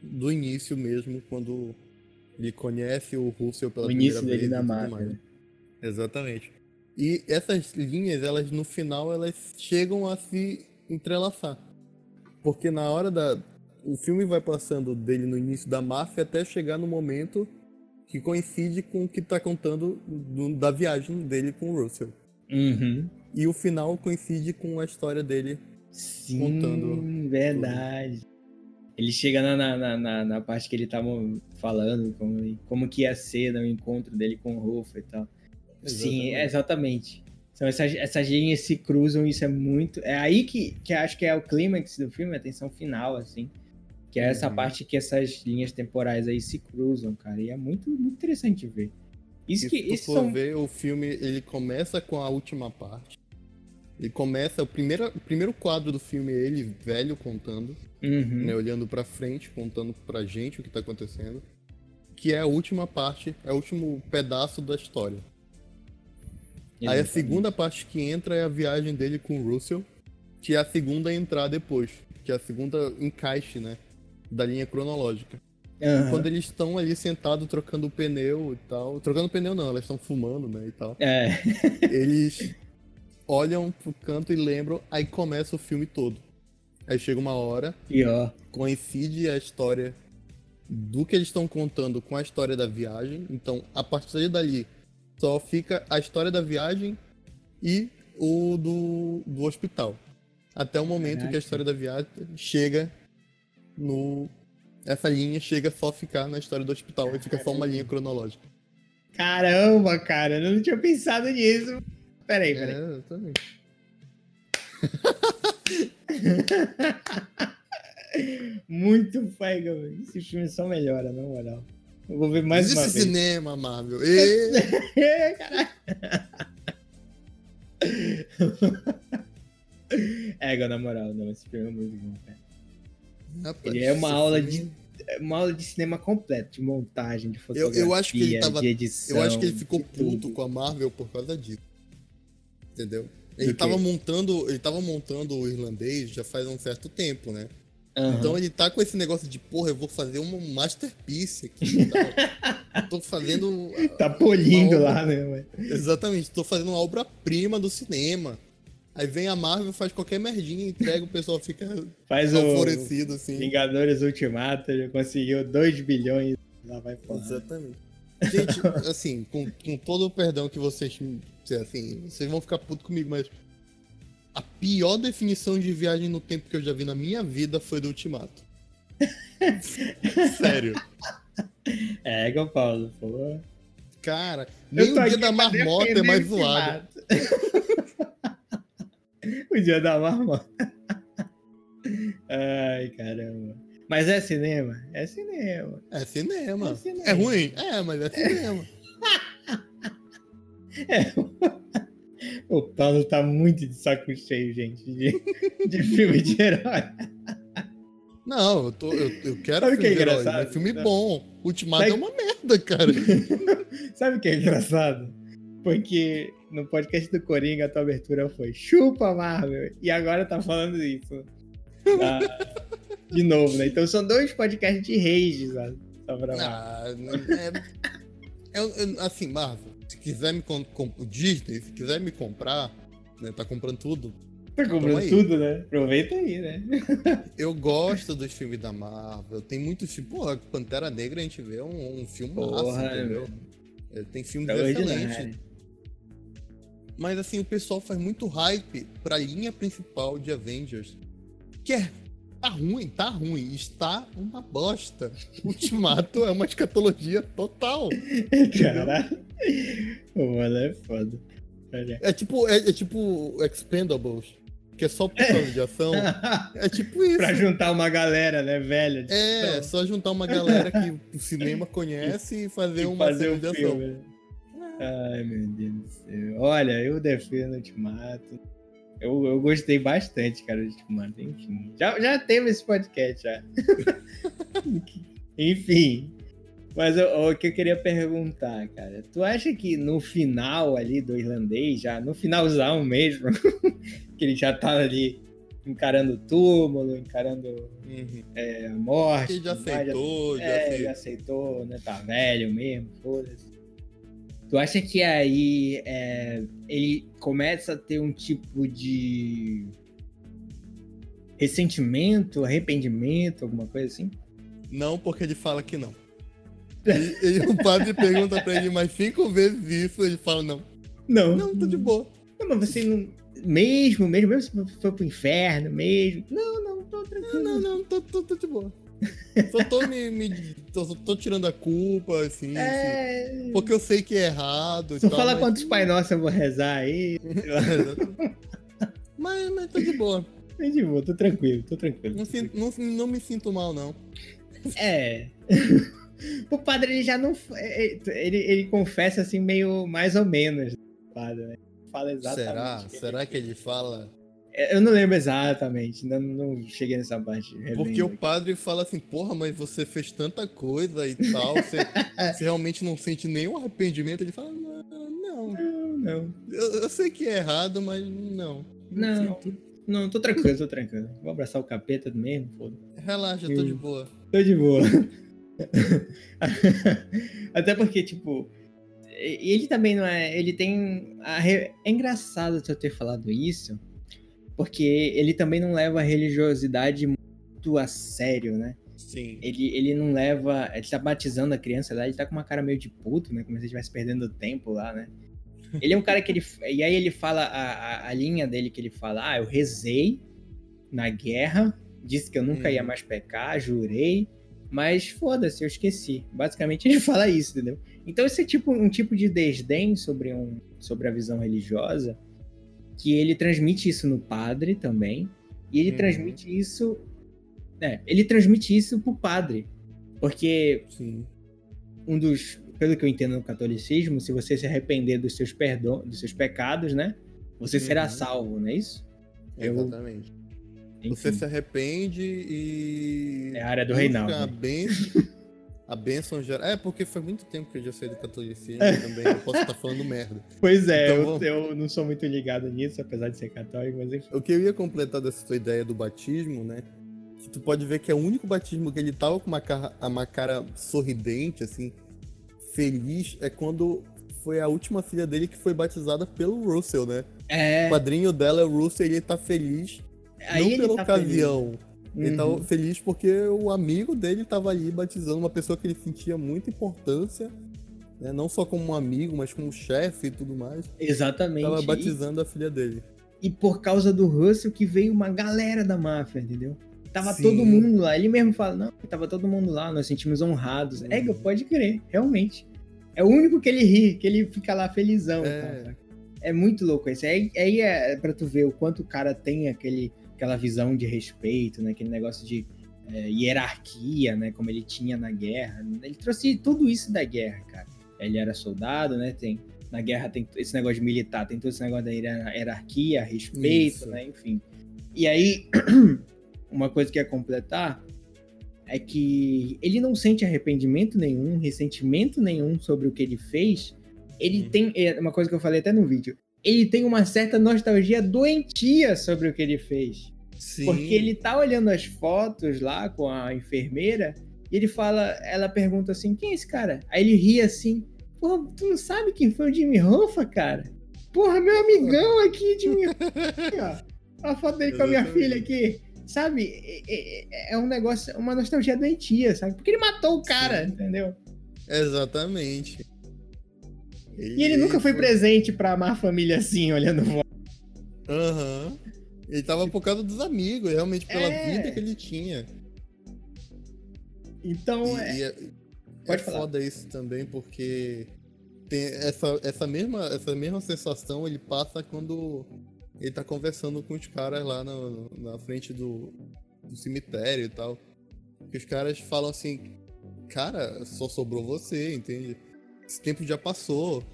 do início mesmo, quando ele conhece o Russell pela o primeira início dele na máquina. Exatamente. E essas linhas, elas no final, elas chegam a se entrelaçar. Porque na hora da. O filme vai passando dele no início da máfia até chegar no momento que coincide com o que tá contando do, da viagem dele com o Russell. Uhum. E o final coincide com a história dele Sim, contando. verdade. Tudo. Ele chega na, na, na, na, parte que ele tava falando, como, como que ia ser no encontro dele com o Ruffo e tal. Exatamente. Sim, exatamente. Então essas, essas linhas se cruzam, isso é muito. É aí que, que acho que é o clímax do filme, a tensão final, assim. Que é essa uhum. parte que essas linhas temporais aí se cruzam, cara. E é muito, muito interessante ver. Isso que, se tu for são... ver, o filme ele começa com a última parte. Ele começa, o primeiro, o primeiro quadro do filme é ele velho contando, uhum. né, olhando pra frente, contando pra gente o que tá acontecendo. Que é a última parte, é o último pedaço da história. Exatamente. Aí a segunda parte que entra é a viagem dele com o Russell, que é a segunda a entrar depois, que é a segunda encaixe, né? da linha cronológica. Uhum. Quando eles estão ali sentados trocando o pneu e tal. Trocando pneu não, elas estão fumando, né? E tal. É. eles olham pro canto e lembram, aí começa o filme todo. Aí chega uma hora. E ó. Coincide a história do que eles estão contando com a história da viagem. Então, a partir dali, só fica a história da viagem e o do, do hospital. Até o momento Caraca. que a história da viagem chega no. Essa linha chega só a ficar na história do hospital e fica só uma linha cronológica. Caramba, cara, eu não tinha pensado nisso. Peraí, peraí. É, eu também. Muito fega, Esse filme só melhora, na moral. Eu vou ver mais Existe uma vez. cinema, Marvel. E... Caralho. É, na moral, não, esse filme é muito bom, cara. Rapaz, ele é uma aula de é uma aula de cinema completa, de montagem, de fotografia, eu, eu acho que ele tava, de edição. Eu acho que ele ficou puto com a Marvel por causa disso. Entendeu? Ele tava montando, ele tava montando o irlandês já faz um certo tempo, né? Uhum. Então ele tá com esse negócio de, porra, eu vou fazer uma masterpiece aqui. Tá? tô fazendo. Tá polindo obra... lá, né? Exatamente, tô fazendo uma obra-prima do cinema. Aí vem a Marvel, faz qualquer merdinha, entrega, o pessoal fica faz alvorecido, assim. Vingadores Ultimato, já conseguiu 2 bilhões, lá vai porra. Exatamente. Gente, assim, com, com todo o perdão que vocês, assim, vocês vão ficar putos comigo, mas a pior definição de viagem no tempo que eu já vi na minha vida foi do Ultimato. Sério. É, Paulo, pô. Cara, nem o dia da marmota é mais zoado. o dia da marmota. Ai, caramba. Mas é cinema? É cinema. É cinema. É, cinema. é ruim? É, mas é cinema. é. O Paulo tá muito de saco cheio, gente, de, de filme de herói. Não, eu, tô, eu, eu quero Sabe filme que é engraçado? Herói, filme bom. Ultimato Sabe... é uma merda, cara. Sabe o que é engraçado? Porque no podcast do Coringa a tua abertura foi chupa Marvel. E agora tá falando isso. Ah, de novo, né? Então são dois podcasts de rage, sabe? Só pra ah, é, é, assim, Marvel, quiser me Disney, se quiser me comprar, né? Tá comprando tudo. Tá comprando tudo, né? Aproveita aí, né? eu gosto dos filmes da Marvel. Tem muitos filmes. Porra, Pantera Negra a gente vê um, um filme massa, entendeu? É, tem filmes é excelentes. Mas assim, o pessoal faz muito hype pra linha principal de Avengers. Que é Tá ruim, tá ruim. Está uma bosta. Ultimato é uma escatologia total. Caralho. O mano é foda. É tipo, é, é tipo Expendables. Que é só por de ação. É tipo isso. pra juntar uma galera, né, velha? É, ação. só juntar uma galera que o cinema conhece e fazer e uma fazer um de filme. ação. Ai, meu Deus do céu. Olha, eu defendo Ultimato. Eu, eu gostei bastante, cara, de Ultimato. Enfim, já, já teve esse podcast, já. Enfim. Mas o, que eu queria perguntar, cara, tu acha que no final ali do irlandês, já no finalzão mesmo, que ele já tá ali encarando o túmulo, encarando uhum. é, a morte. Ele já aceitou, já, já, é, já aceitou, né? Tá velho mesmo, foda-se. Tu acha que aí é, ele começa a ter um tipo de ressentimento, arrependimento, alguma coisa assim? Não, porque ele fala que não. E, e o padre pergunta pra ele mais cinco vezes isso, ele fala não. Não. Não, tô de boa. Não, mas você não. Mesmo, mesmo, mesmo se for pro inferno, mesmo. Não, não, tô tranquilo. Não, não, não, tô, tô, tô de boa. Só tô me. me tô, tô, tirando a culpa, assim, é... assim, Porque eu sei que é errado. Só fala mas... quantos Pai Nosso eu vou rezar aí. mas, mas tô de boa. Tô de boa, tô tranquilo, tô tranquilo. Não, sinto, não, não me sinto mal, não. É. o padre ele já não. Ele, ele confessa assim, meio mais ou menos. Padre, né? Fala exatamente. Será? Será que ele fala eu não lembro exatamente, não, não cheguei nessa parte. Porque o padre fala assim, porra, mas você fez tanta coisa e tal, você, você realmente não sente nenhum arrependimento? Ele fala, não, não. Não, não. Eu, eu sei que é errado, mas não. Não, não, não tô tranquilo, tô tranquilo. Vou abraçar o capeta mesmo, foda Relaxa, tô de boa. Tô de boa. Até porque, tipo, ele também não é. Ele tem. A, é engraçado eu ter falado isso porque ele também não leva a religiosidade muito a sério, né? Sim. Ele, ele não leva. Ele tá batizando a criança lá, ele tá com uma cara meio de puto, né? Como se estivesse perdendo tempo lá, né? Ele é um cara que ele. E aí ele fala a, a, a, linha dele que ele fala: Ah, eu rezei na guerra, disse que eu nunca hum. ia uhum. mais pecar, jurei, mas foda-se, eu esqueci. Basicamente ele fala isso, entendeu? Então esse é tipo um tipo de desdém sobre, um, sobre a visão religiosa que ele transmite isso no padre também, e ele uhum. transmite isso. É, ele transmite isso pro padre. Porque Sim. um dos. Pelo que eu entendo no catolicismo, se você se arrepender dos seus perdão, dos seus pecados, né? Você uhum. será salvo, não é isso? Exatamente. Eu... Você se arrepende e. É a área do Reinaldo. Bênção, a bênção geral. É, porque foi muito tempo que eu já saí do catolicismo é. também. Eu posso estar falando merda. Pois é, então, eu, eu, não sou muito ligado nisso, apesar de ser católico, mas enfim. O que eu ia completar dessa tua ideia do batismo, né? Que tu pode ver que é o único batismo que ele tava com uma cara, uma cara sorridente, assim, feliz, é quando foi a última filha dele que foi batizada pelo Russell, né? É. O padrinho dela é o Russell e ele tá feliz. Aí não pela tá ocasião. Feliz Uhum. Ele tava feliz porque o amigo dele tava ali batizando uma pessoa que ele sentia muita importância, né? não só como um amigo, mas como chefe e tudo mais. Exatamente. Tava batizando e... a filha dele. E por causa do Russell que veio uma galera da máfia, entendeu? Tava Sim. todo mundo lá. Ele mesmo fala, não, tava todo mundo lá, nós sentimos honrados. Uhum. É, pode crer, realmente. É o único que ele ri, que ele fica lá felizão. É, tá, é muito louco isso. Aí, aí é pra tu ver o quanto o cara tem aquele, aquela visão de respeito, né? Aquele negócio de é, hierarquia, né? Como ele tinha na guerra. Ele trouxe tudo isso da guerra, cara. Ele era soldado, né? Tem, na guerra tem esse negócio de militar, tem todo esse negócio da hierarquia, respeito, isso. né? Enfim. E aí, uma coisa que ia completar é que ele não sente arrependimento nenhum, ressentimento nenhum sobre o que ele fez. Ele hum. tem. É uma coisa que eu falei até no vídeo. Ele tem uma certa nostalgia doentia sobre o que ele fez. Sim. Porque ele tá olhando as fotos lá com a enfermeira e ele fala, ela pergunta assim: quem é esse cara? Aí ele ri assim: Pô, tu não sabe quem foi o Jimmy Hoffa, cara? Porra, meu amigão aqui, Jimmy Hoffa. a foto dele com a minha filha aqui. Sabe? É, é, é, um negócio, uma nostalgia doentia, sabe? Porque ele matou o cara, Sim. entendeu? Exatamente. Ele, e ele nunca foi, foi presente pra amar a família assim, olhando fora. Aham. Uhum. Ele tava por causa dos amigos, realmente pela é... vida que ele tinha. Então, e, é... E é, Pode é falar. foda isso também, porque tem essa, essa, mesma, essa mesma sensação ele passa quando ele tá conversando com os caras lá no, na frente do, do cemitério e tal. Que os caras falam assim, cara, só sobrou você, entende? Esse tempo já passou.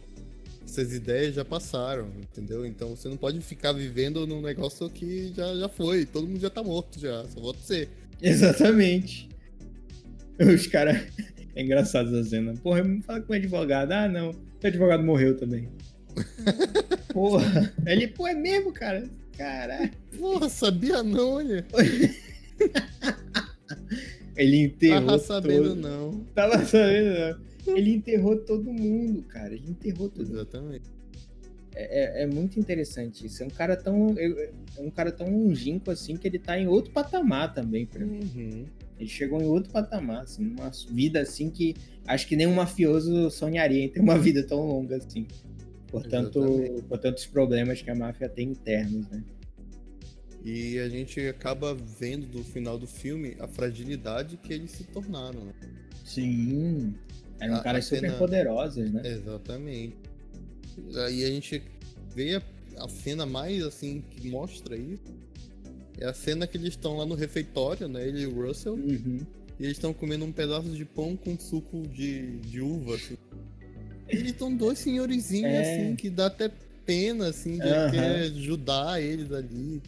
Essas ideias já passaram, entendeu? Então você não pode ficar vivendo num negócio que já, já foi. Todo mundo já tá morto já, só volta você. Exatamente. Os caras. É engraçado essa cena. Porra, me fala com o advogado. Ah, não. O advogado morreu também. Porra. Ele, pô, é mesmo, cara? Caralho. Porra, sabia não, olha. Ele enterrou. Tava sabendo, todo... não. Tava sabendo, não. Ele enterrou todo mundo, cara. Ele enterrou todo Exatamente. mundo. É, é, é, muito interessante isso. É um cara tão. É um cara tão longínquo assim que ele tá em outro patamar também pra mim. Uhum. Ele chegou em outro patamar, assim, uma vida assim que acho que nenhum mafioso sonharia em ter uma vida tão longa assim. Portanto, por tantos problemas que a máfia tem internos, né? E a gente acaba vendo do final do filme a fragilidade que eles se tornaram. Né? Sim. Eram caras super cena... poderosos, né? Exatamente. Aí a gente vê a, a cena mais assim que mostra isso é a cena que eles estão lá no refeitório, né? Ele e o Russell. Uhum. E eles estão comendo um pedaço de pão com suco de, de uva. Assim. Eles estão dois senhorizinhos, é... assim, que dá até pena, assim, de uhum. querer ajudar eles ali.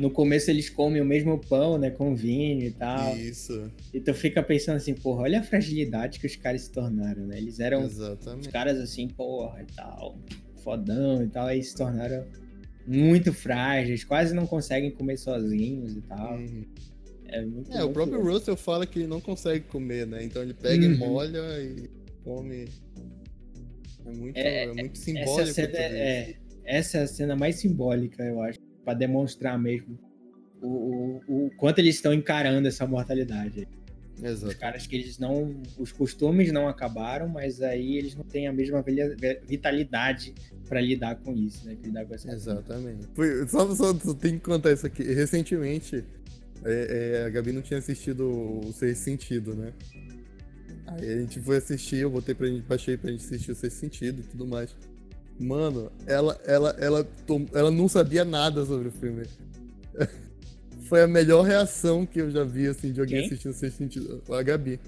No começo eles comem o mesmo pão, né, com vinho e tal. Isso. E tu fica pensando assim, porra, olha a fragilidade que os caras se tornaram, né? Eles eram Exatamente. os caras assim, porra, e tal, fodão e tal, aí se tornaram muito frágeis, quase não conseguem comer sozinhos e tal. Uhum. É, muito, é o próprio louco. Russell fala que ele não consegue comer, né? Então ele pega uhum. e molha e come. É muito, é, é muito simbólico. Essa, cena é, essa é a cena mais simbólica, eu acho, para demonstrar mesmo o, o, o quanto eles estão encarando essa mortalidade. Exato. Os caras que eles não. Os costumes não acabaram, mas aí eles não têm a mesma vitalidade para lidar com isso, né? Lidar com essa Exatamente. Foi, só, só, só tem que contar isso aqui. Recentemente, é, é, a Gabi não tinha assistido o Sexto Sentido, né? Aí a gente foi assistir, eu botei pra gente, baixei pra gente assistir o Sexto Sentido e tudo mais. Mano, ela, ela, ela, ela, não sabia nada sobre o filme. foi a melhor reação que eu já vi, assim, de alguém Quem? assistindo Sexto Sentido. A Gabi.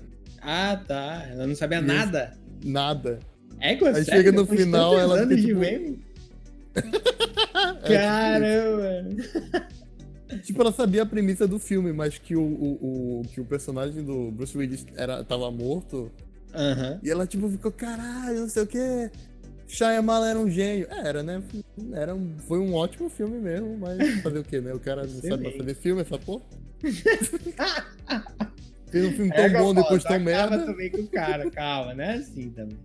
Ah, tá. Ela não sabia e nada? Nada. É que Aí chega no final, ela fica, tipo... Caramba! tipo, ela sabia a premissa do filme, mas que o, o, o que o personagem do Bruce Willis era, tava morto. Uhum. E ela, tipo, ficou, caralho, não sei o que. Shyamalan era um gênio. É, era, né? Era um, foi um ótimo filme mesmo, mas fazer o quê, né? O cara não sabe fazer filme, essa porra. Fez um filme tão é, bom, depois tão merda. também com o cara, calma, né? Assim também.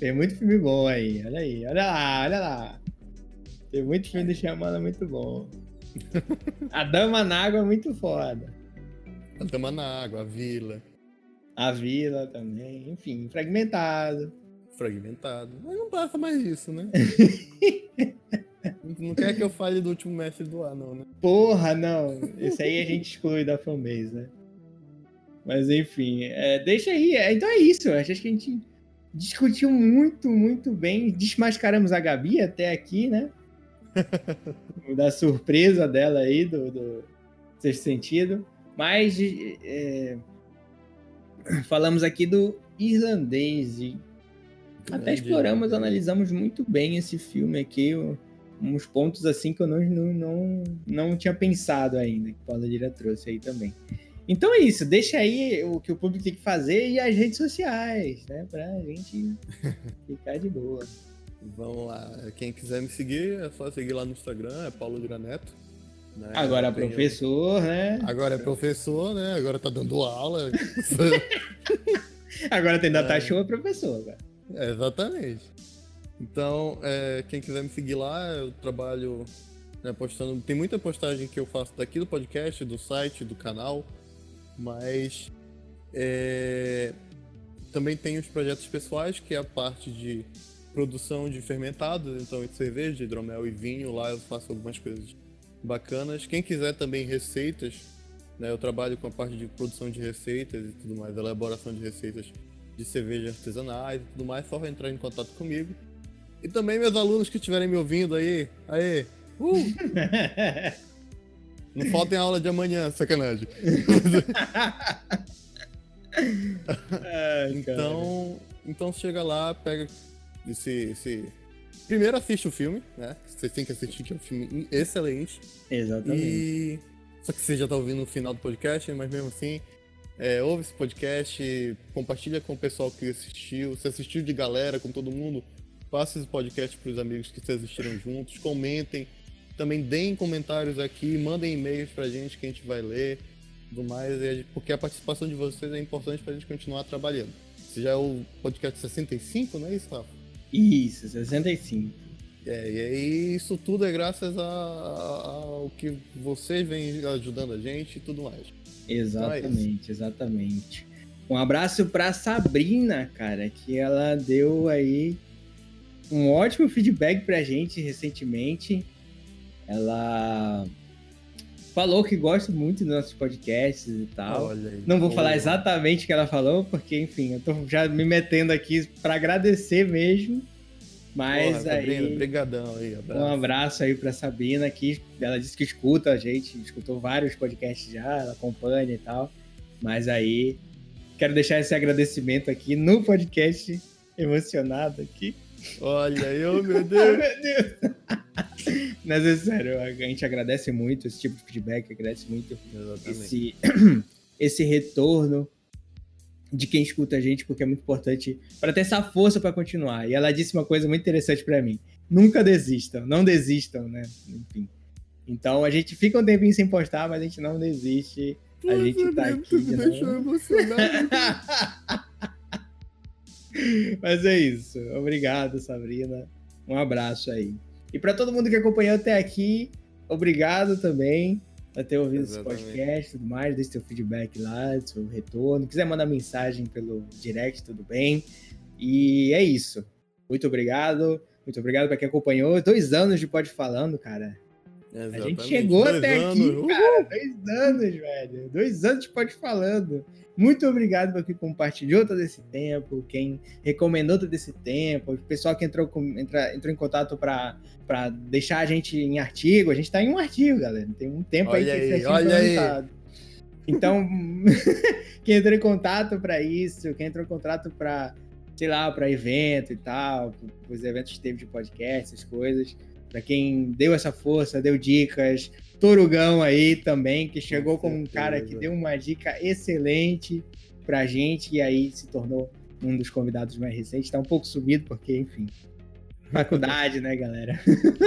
Tem muito filme bom aí, olha aí, olha lá, olha lá. Tem muito filme do Shyamalan muito bom. A Dama na Água é muito foda. A Dama na Água, a Vila. A Vila também, enfim, fragmentado fragmentado. Mas não passa mais isso, né? não quer que eu fale do último mestre do ar, não, né? Porra, não. Esse aí a gente exclui da fanbase, né? Mas enfim, é, deixa aí. É, então é isso. Acho que a gente discutiu muito, muito bem. Desmascaramos a Gabi até aqui, né? da surpresa dela aí, do, do sexto sentido. Mas é, falamos aqui do irlandês. E até exploramos, analisamos muito bem esse filme aqui. Uns pontos assim que eu não, não, não, não tinha pensado ainda, que o Paula Lira trouxe aí também. Então é isso, deixa aí o que o público tem que fazer e as redes sociais, né? Pra gente ficar de boa. Vamos lá. Quem quiser me seguir, é só seguir lá no Instagram, é Paulo Neto. Né? Agora é professor, né? Agora é professor, né? Agora tá dando aula. Agora tem data é. show, é professor, cara. É, exatamente. Então, é, quem quiser me seguir lá, eu trabalho né, postando. Tem muita postagem que eu faço daqui do podcast, do site, do canal, mas é, também tem os projetos pessoais, que é a parte de produção de fermentados, então de cerveja, de hidromel e vinho. Lá eu faço algumas coisas bacanas. Quem quiser também receitas, né, eu trabalho com a parte de produção de receitas e tudo mais, elaboração de receitas de cerveja artesanais e tudo mais, só entrar em contato comigo. E também meus alunos que estiverem me ouvindo aí, aí, uh! Não faltem aula de amanhã, sacanagem. então, então chega lá, pega esse, esse. Primeiro assiste o filme, né? Você tem que assistir, que é um filme excelente. Exatamente. E. Só que você já tá ouvindo o final do podcast, mas mesmo assim, é, ouve esse podcast, compartilha com o pessoal que assistiu. Se assistiu de galera, com todo mundo, passe esse podcast para os amigos que assistiram juntos, comentem. Também deem comentários aqui, mandem e-mails pra gente que a gente vai ler, tudo mais, porque a participação de vocês é importante pra gente continuar trabalhando. Esse já é o podcast 65, não é isso, Rafa? Isso, 65. É, e aí isso tudo é graças ao que vocês vêm ajudando a gente e tudo mais. Exatamente, então é exatamente. Um abraço para Sabrina, cara, que ela deu aí um ótimo feedback pra gente recentemente. Ela falou que gosta muito dos nossos podcasts e tal. Aí, Não vou falar exatamente o que ela falou, porque, enfim, eu tô já me metendo aqui para agradecer mesmo. Mas Porra, aí. Sabrina, brigadão aí, abraço. Um abraço aí pra Sabina, que ela disse que escuta a gente, escutou vários podcasts já, ela acompanha e tal. Mas aí, quero deixar esse agradecimento aqui no podcast, emocionado aqui. Olha eu, meu Deus! meu Deus! Mas é sério, a gente agradece muito esse tipo de feedback, agradece muito esse, esse retorno de quem escuta a gente, porque é muito importante para ter essa força para continuar. E ela disse uma coisa muito interessante para mim: nunca desistam, não desistam, né? Enfim. Então a gente fica um tempinho sem postar, mas a gente não desiste. A gente tá aqui. Me deixou emocionado. mas é isso. Obrigado, Sabrina. Um abraço aí. E para todo mundo que acompanhou até aqui, obrigado também por ter ouvido Exatamente. esse podcast e tudo mais. Deixe seu feedback lá, seu retorno. Quiser mandar mensagem pelo direct, tudo bem. E é isso. Muito obrigado. Muito obrigado para quem acompanhou. Dois anos de Pode Falando, cara. Exatamente. A gente chegou dois até anos. aqui, cara. Dois anos, velho. Dois anos de Pode Falando. Muito obrigado por quem compartilhou todo esse tempo, quem recomendou todo esse tempo, o pessoal que entrou, com, entra, entrou em contato para deixar a gente em artigo. A gente está em um artigo, galera. Tem um tempo olha aí que esse olha aí. Então, quem entrou em contato para isso, quem entrou em contato para, sei lá, para evento e tal, os eventos que teve de podcast, essas coisas, para quem deu essa força, deu dicas, Torugão aí também, que chegou com como um cara que deu uma dica excelente pra gente e aí se tornou um dos convidados mais recentes. Tá um pouco subido, porque, enfim, faculdade, né, galera?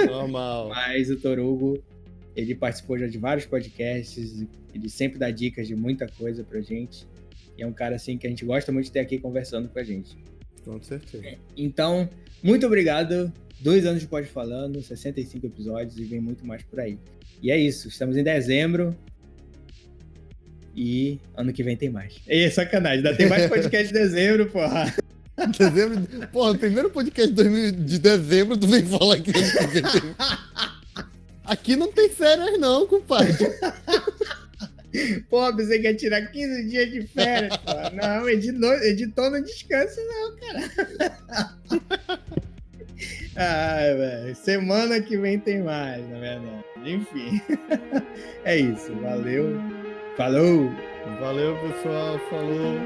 Normal. Mas o Torugo, ele participou já de vários podcasts, ele sempre dá dicas de muita coisa pra gente. E é um cara, assim, que a gente gosta muito de ter aqui conversando com a gente. Com certeza. Então, muito obrigado. Dois anos de Pode Falando, 65 episódios e vem muito mais por aí. E é isso, estamos em dezembro. E ano que vem tem mais. É sacanagem, ainda tem mais podcast de dezembro, porra. Dezembro. Porra, primeiro podcast de, de dezembro, tu vem falar que ano que vem tem. Aqui não tem férias, não, compadre. Pô, você quer tirar 15 dias de férias, pô. Não, editor, editor não descansa, não, cara. Ai, velho. Semana que vem tem mais, na verdade. Enfim. É isso. Valeu. Falou. Valeu, pessoal. Falou.